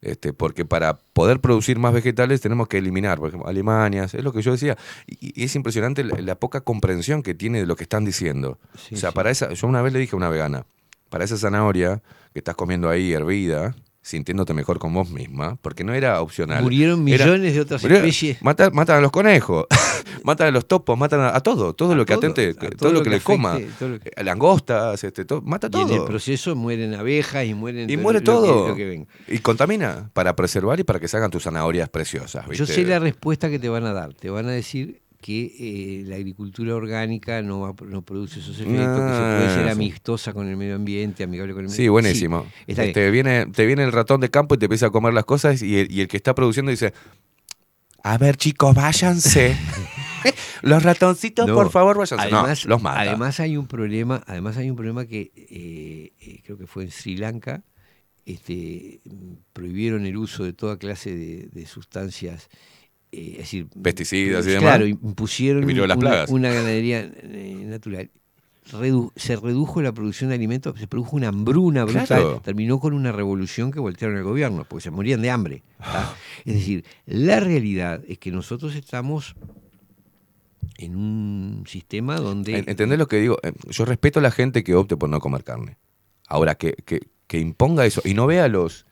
Este, porque para poder producir más vegetales tenemos que eliminar, por ejemplo, alemanias, es lo que yo decía. Y, y es impresionante la, la poca comprensión que tiene de lo que están diciendo. Sí, o sea, sí. para esa, yo una vez le dije a una vegana, para esa zanahoria que estás comiendo ahí hervida, sintiéndote mejor con vos misma, porque no era opcional. Murieron Era- millones de otras murieron- especies. Matan, matan a los conejos, [laughs] matan a los topos, matan a, a todo, todo lo que todo, atente, a todo, todo lo que, que le coma, afecte, que- Eh, langostas, este, todo, mata Y todo. en el proceso mueren abejas y mueren Y muere lo todo. lo que venga. Y contamina para preservar y para que se hagan tus zanahorias preciosas. Yo ¿viste? sé la respuesta que te van a dar. Te van a decir que eh, la agricultura orgánica no, va- no produce esos efectos, que se Ah, puede ser sí. amistosa con el medio ambiente, amigable con el medio Sí, buenísimo. bien. te, viene, te viene el ratón de campo y te empieza a comer las cosas y el, y el que está produciendo dice, a ver chicos, váyanse. [laughs] los ratoncitos, No, por favor, váyanse. Además, los mata. además hay un problema, además hay un problema que eh, eh, creo que fue en Sri Lanka, este, prohibieron el uso de toda clase de, de sustancias, eh, es decir, Pesticidas y demás. Claro, impusieron las una, ganadería eh, natural. Redu- se redujo la producción de alimentos, se produjo una hambruna brutal, Claro. terminó con una revolución que voltearon el gobierno, porque se morían de hambre. ¿tá? Es decir, la realidad es que nosotros estamos en un sistema donde... En- ¿Entendés lo que digo? Eh, Yo respeto a la gente que opte por no comer carne. Ahora, que, que, que imponga eso y no vea los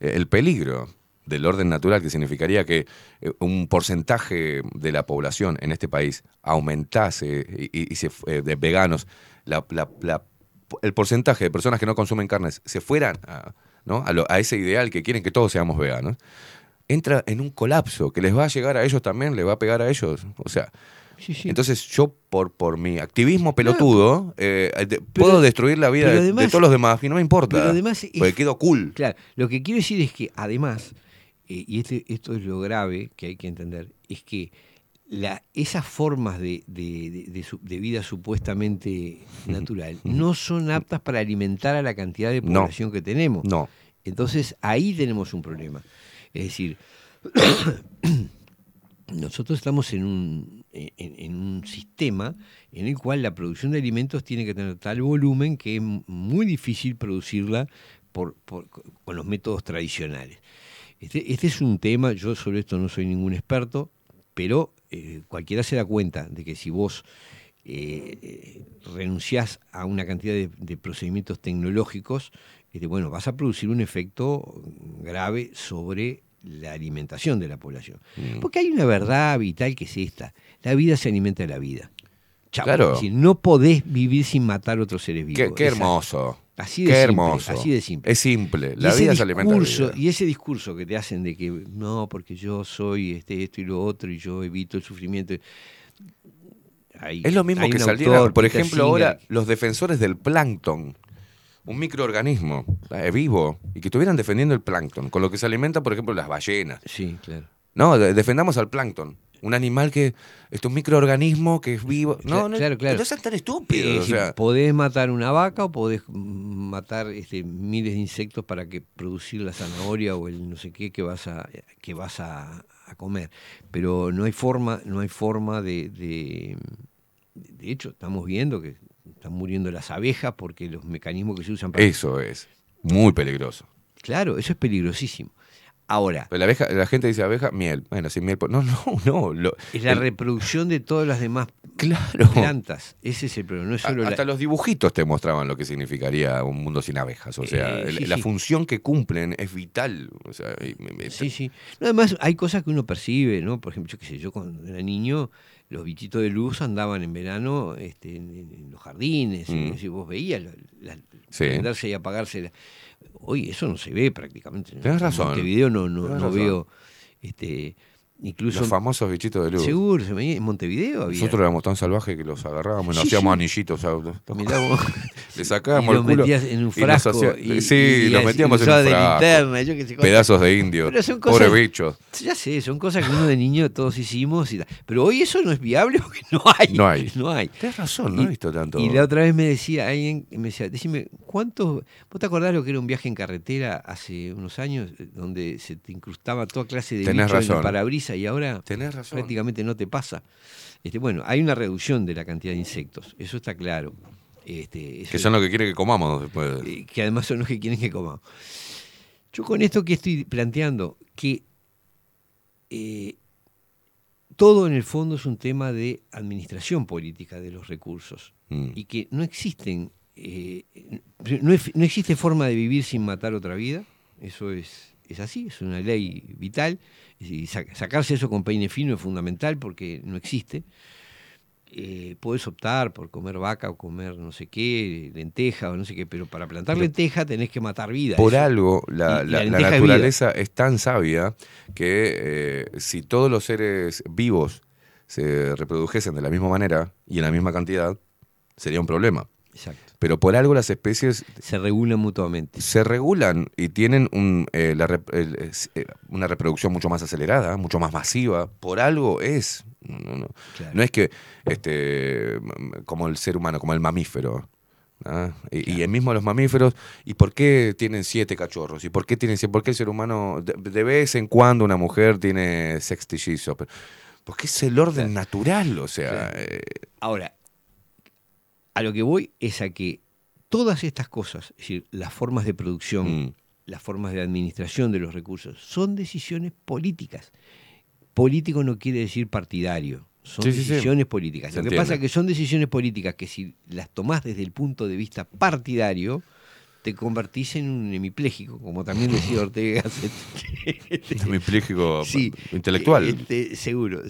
eh, el peligro del orden natural, que significaría que eh, un porcentaje de la población en este país aumentase y, se eh, de veganos, la- la- la- el porcentaje de personas que no consumen carnes se fueran a, ¿no? a, lo- a ese ideal que quieren que todos seamos veganos, entra en un colapso que les va a llegar a ellos también, les va a pegar a ellos. O sea, entonces yo por, por mi activismo pelotudo eh, de- puedo destruir la vida pero de, además- todos los demás y no me importa. pero además es- porque quedo cool. Claro, lo que quiero decir es que además, eh, y este- esto es lo grave que hay que entender, es que la, esas formas de, de- de- de su- de vida supuestamente [laughs] natural no son aptas para alimentar a la cantidad de No. población que tenemos. No. Entonces ahí tenemos un problema. Es decir, [coughs] nosotros estamos en un, en, en un sistema en el cual la producción de alimentos tiene que tener tal volumen que es muy difícil producirla por, por- con los métodos tradicionales. Este, este es un tema, yo sobre esto no soy ningún experto, pero eh, cualquiera se da cuenta de que si vos eh, renunciás a una cantidad de, de procedimientos tecnológicos, este, bueno, vas a producir un efecto grave sobre la alimentación de la población. Mm. Porque hay una verdad vital que es esta. La vida se alimenta de la vida. Chau. Claro. Es decir, no podés vivir sin matar otros seres vivos. Qué, qué hermoso. Así de qué simple, hermoso. así de simple. Es simple. La vida se alimenta de vida. Y ese discurso que te hacen de que no, porque yo soy este, esto y lo otro y yo evito el sufrimiento. Hay- Es lo mismo que autor, por ejemplo, ahora los defensores del plancton, un microorganismo eh, vivo, y que estuvieran defendiendo el plancton, con lo que se alimentan, por ejemplo, las ballenas. Sí, claro. No, de- defendamos al plancton. Un animal que, este, un microorganismo que es vivo. No, no, claro, claro. no sean tan Eh, estúpidos. es o sea, podés matar una vaca o podés mm, matar este, miles de insectos para que producir la zanahoria o el no sé qué que vas a que vas a, a comer. Pero no hay forma, no hay forma de, de de hecho estamos viendo que están muriendo las abejas porque los mecanismos que se usan para eso es muy peligroso. Claro, eso es peligrosísimo. Ahora, Pero la, abeja, la gente dice abeja, miel. Bueno, sin miel. No, [laughs] no, no. lo- es la el- reproducción de todas las demás Claro. plantas. Ese es el problema. No es A- solo la- Hasta los dibujitos te mostraban lo que significaría un mundo sin abejas. O sea, Eh, sí, la sí. función que cumplen es vital. O sea, me- Sí, sí. No, además, hay cosas que uno percibe, ¿no? Por ejemplo, yo qué sé, yo cuando era niño, los bichitos de luz andaban en verano este, en, en los jardines. Mm. decir, vos veías la- Sí. prenderse y apagarse. Hoy eso no se ve prácticamente. Tenés razón. En Montevideo no, no, no razón. veo. Este, incluso. los famosos bichitos de luz. Seguro, se en Montevideo había. Nosotros éramos tan salvajes que los agarrábamos y nos Sí, hacíamos sí. anillitos. o sea, Mirá vos. [laughs] le sacábamos Y lo el culo. metías en un y frasco hacía- y- sí, y los metíamos en un de frasco. linterna, yo qué sé, cosas. Pedazos de indio. Pero son Pobre cosas- bicho. Ya sé, son cosas que uno de niño todos hicimos. Y. Pero hoy eso no es viable porque no hay. No hay. No hay. Tienes razón, no he visto tanto. Y la otra vez me decía alguien, me decía, decime, ¿cuántos, vos te acordás lo que era un viaje en carretera hace unos años, eh, donde se te incrustaba toda clase de Tenés bichos en razón. el parabrisas y ahora Tenés razón. prácticamente no te pasa? Este, bueno, hay una reducción de la cantidad de insectos, eso está claro. Este, eso Que son los que quieren que comamos después. eh, que además son los que quieren que comamos. Yo con esto que estoy planteando, que eh, todo en el fondo es un tema de administración política de los recursos Mm. y que no existen, eh, no, no existe forma de vivir sin matar otra vida, eso es, es así, es una ley vital, y sa- sacarse eso con peine fino es fundamental porque no existe. Eh, puedes optar por comer vaca o comer no sé qué, lenteja o no sé qué, pero para plantar lenteja tenés que matar vida. Por eso. algo, la, es naturaleza es, tan sabia que eh, si todos los seres vivos se reprodujesen de la misma manera y en la misma cantidad, sería un problema. Exacto. Pero por algo las especies Se regulan mutuamente. se regulan y tienen un, eh, la el- eh, una reproducción mucho más acelerada, mucho más masiva. Por algo es. No, no, no. Claro. No es que este, como el ser humano, como el mamífero. ¿ah? Y, y el mismo los mamíferos, ¿y por qué tienen siete cachorros? ¿Y por qué tienen ¿Por qué el ser humano, de, de vez en cuando una mujer tiene sextillizos? Pero- Porque es el orden natural, o sea. eh, Ahora, a lo que voy es a que todas estas cosas, es decir, las formas de producción, mm, las formas de administración de los recursos, son decisiones políticas. Político no quiere decir partidario, son Sí, sí, sí. decisiones políticas. Se Lo que pasa es que son decisiones políticas que si las tomás desde el punto de vista partidario, te convertís en un hemipléjico, como también decía Ortega. [laughs] Gasset. hemipléjico Sí, intelectual. este, seguro.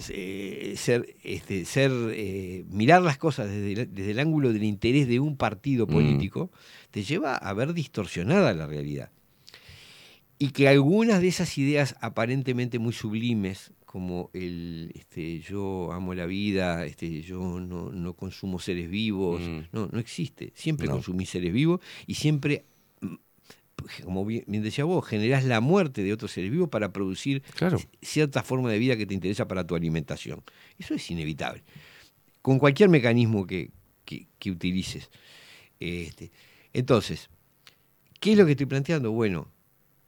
ser, este, ser, eh, mirar las cosas desde, el- desde el ángulo del interés de un partido Mm. político te lleva a ver distorsionada la realidad. Y que algunas de esas ideas aparentemente muy sublimes, como el este, yo amo la vida, este, yo no, no consumo seres vivos, Mm. no, no existe. Siempre No. consumís seres vivos y siempre mm, como bien, bien decía vos, generás la muerte de otros seres vivos para producir Claro. cierta forma de vida que te interesa para tu alimentación. Eso es inevitable. Con cualquier mecanismo que, que- que utilices. Este, entonces, ¿qué es lo que estoy planteando? Bueno,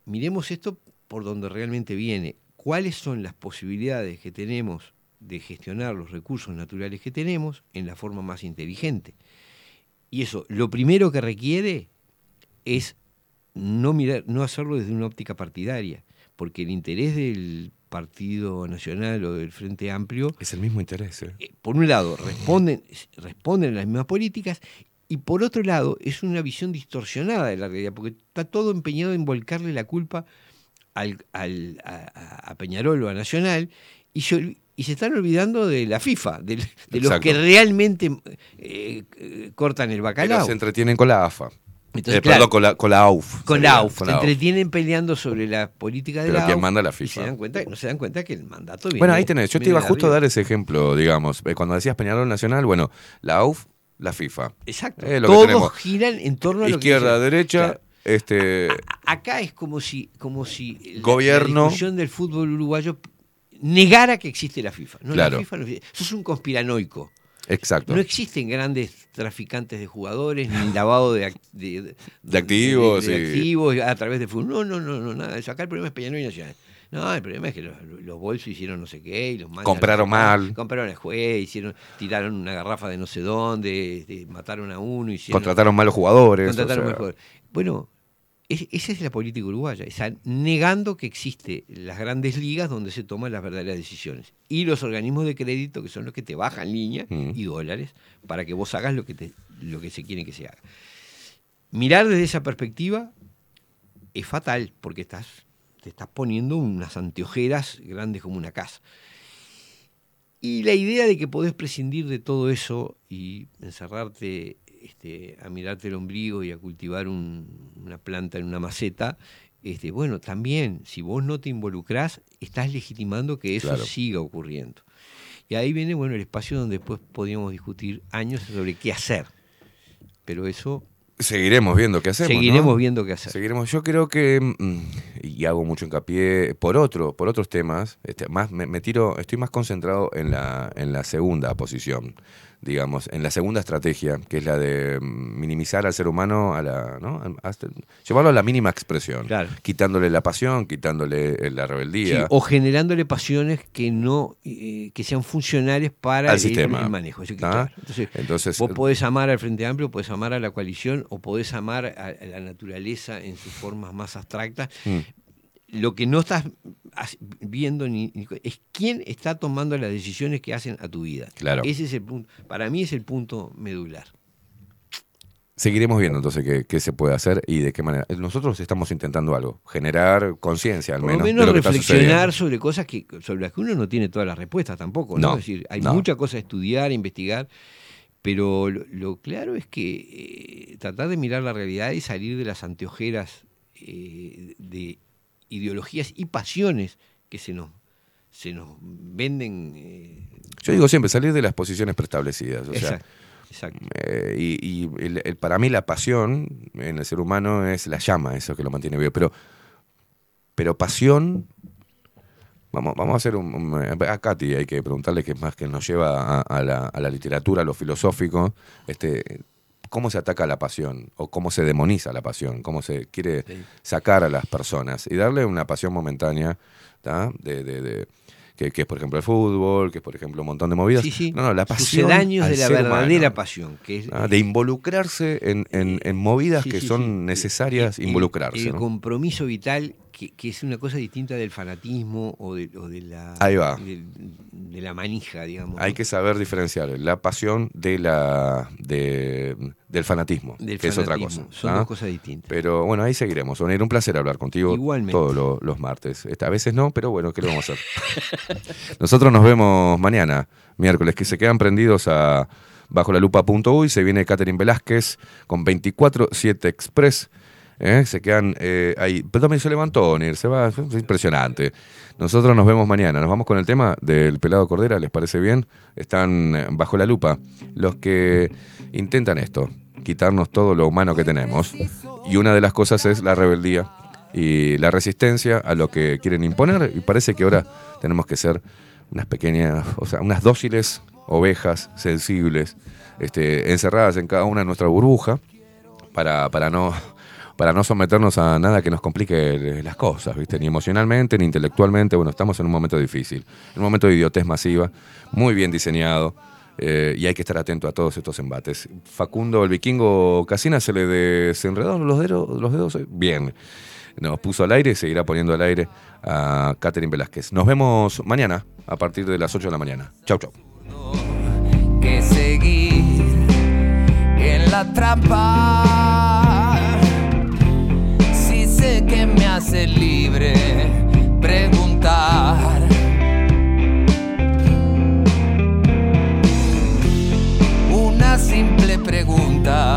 miremos esto por donde realmente viene. ¿Cuáles son las posibilidades que tenemos de gestionar los recursos naturales que tenemos en la forma más inteligente? Y eso, lo primero que requiere es no mirar, no hacerlo desde una óptica partidaria, porque el interés del Partido Nacional o del Frente Amplio, Es el mismo interés. ¿eh? eh, por un lado, responden, responden a las mismas políticas, y por otro lado, es una visión distorsionada de la realidad, porque está todo empeñado en volcarle la culpa al, al- a, a- Peñarol o a Nacional, y se, ol- y se están olvidando de la FIFA, de, los que realmente eh, cortan el Pero bacalao. se entretienen con la AFA. Entonces, Eh, claro. Perdón, con la, con la AUF. Con la AUF, con se la AUF. entretienen peleando sobre la política de Pero la ¿quién AUF, manda la y se FIFA? dan cuenta, no se dan cuenta que el mandato viene Bueno, ahí tenés. Yo te iba justo a dar ese ejemplo, digamos. Eh, Cuando decías Peñarol Nacional, bueno, la AUF, la FIFA. Exacto. Eh, que Todos giran en torno a lo que Izquierda, dicen. derecha, Claro. Este. Acá es como si, como si Gobierno. la discusión del fútbol uruguayo negara que existe la FIFA. No, Claro. la FIFA no existe. Sos un conspiranoico. Exacto. No existen grandes traficantes de jugadores ni lavado de, de, De activos, de- activos a través de fútbol. No, no, no, no, nada eso. Acá el problema es Peñarol y Nacional. No, el problema es que los, los bolsos hicieron no sé qué y los Compraron mal. Compraron al juez, hicieron, tiraron una garrafa de no sé dónde, este, mataron a uno, hicieron, Contrataron malos jugadores. contrataron o sea, mal jugador. Bueno, es- esa es la política uruguaya, esa, negando que existe las grandes ligas donde se toman las verdaderas decisiones. Y los organismos de crédito, que son los que te bajan línea Mm. y dólares para que vos hagas lo que, te, lo que se quiere que se haga. Mirar desde esa perspectiva es fatal, porque estás, te estás poniendo unas anteojeras grandes como una casa. Y la idea de que podés prescindir de todo eso y encerrarte este, a mirarte el ombligo y a cultivar un- una planta en una maceta, este, bueno, también, si vos no te involucrás, estás legitimando que eso Claro. siga ocurriendo. Y ahí viene, bueno, el espacio donde después podríamos discutir años sobre qué hacer. Pero eso Seguiremos viendo qué hacemos. seguiremos ¿no? viendo qué hacer. Seguiremos. Yo creo que, mm, y hago mucho hincapié por otro, por otros temas, este, más me, me tiro, estoy más concentrado en la, en la segunda posición, digamos, en la segunda estrategia, que es la de mm, minimizar al ser humano a la, ¿no? Hasta- llevarlo a la mínima expresión, Claro. quitándole la pasión, quitándole eh, la Sí, rebeldía. o generándole pasiones que no eh, que sean funcionales para el, sistema. el manejo. Así que, ¿Ah? claro, entonces, Entonces, vos podés amar al Frente Amplio, podés amar a la coalición o podés amar a, a la naturaleza en sus formas más abstractas. mm, Lo que no estás viendo ni, ni- es quién está tomando las decisiones que hacen a tu vida. Claro. Ese es el punto. Para mí es el punto medular. Seguiremos viendo entonces qué, qué se puede hacer y de qué manera. Nosotros estamos intentando algo, generar conciencia al Por menos, lo menos de lo está reflexionar sobre cosas que sobre las que uno no tiene todas las respuestas tampoco. ¿no? No, es decir, hay no. mucha cosa a estudiar, a investigar, pero lo, lo claro es que eh, tratar de mirar la realidad y salir de las anteojeras eh, de ideologías y pasiones que se nos, se nos venden... eh, Yo digo siempre, salir de las posiciones preestablecidas. O sea, Exacto, exacto. eh, y y el- el- para mí la pasión en el ser humano es la llama, eso que lo mantiene vivo. Pero, pero pasión, vamos, vamos a hacer un, un- A Katy hay que preguntarle qué es más que nos lleva a, a la, a la literatura, a lo filosófico, este, cómo se ataca la pasión o cómo se demoniza la pasión, cómo se quiere sacar a las personas y darle una pasión momentánea, ¿tá? de, de- de- que, que es por ejemplo el fútbol, que es por ejemplo un montón de movidas. Sí, sí. No, no, la pasión. Al de la verdadera humano. pasión, que es de involucrarse en, en- en movidas Sí, que son necesarias el- involucrarse. El ¿no? compromiso vital, que, que es una cosa distinta del fanatismo o de, o de la Ahí va. De, de la manija, digamos. Hay ¿no? que saber diferenciar la pasión de la de, del fanatismo, Del que es otra cosa. Son ¿ah? dos cosas distintas. Pero bueno, ahí seguiremos. Onir, un placer hablar contigo Igualmente. todos lo- los martes. A veces no, pero bueno, ¿qué le vamos a hacer? [laughs] Nosotros nos vemos mañana, miércoles, que se quedan prendidos a bajo la lupa.uy. Se viene Catherine Velázquez con 24-7 Express. ¿Eh? Se quedan eh, ahí. Pero también se levantó, Onir, se va. Es impresionante. Nosotros nos vemos mañana. Nos vamos con el tema del pelado Cordera. ¿Les parece bien? Están eh, bajo la lupa los que intentan esto, quitarnos todo lo humano que tenemos. Y una de las cosas es la rebeldía y la resistencia a lo que quieren imponer. Y parece que ahora tenemos que ser unas pequeñas, o sea, unas dóciles ovejas sensibles, este, encerradas en cada una de nuestra burbuja para, para no para no someternos a nada que nos complique las cosas, ¿viste? Ni emocionalmente, ni intelectualmente. Bueno, estamos en un momento difícil, un momento de idiotez masiva, muy bien diseñado, eh, y hay que estar atento a todos estos embates. Facundo, el vikingo Casina, se le desenredaron los dedos, los dedos bien. Nos puso al aire y seguirá poniendo al aire a Catherine Velázquez. Nos vemos mañana a partir de las 8 de la mañana. Chau, chau. que seguir en la trampa. Que me hace libre preguntar. Una simple pregunta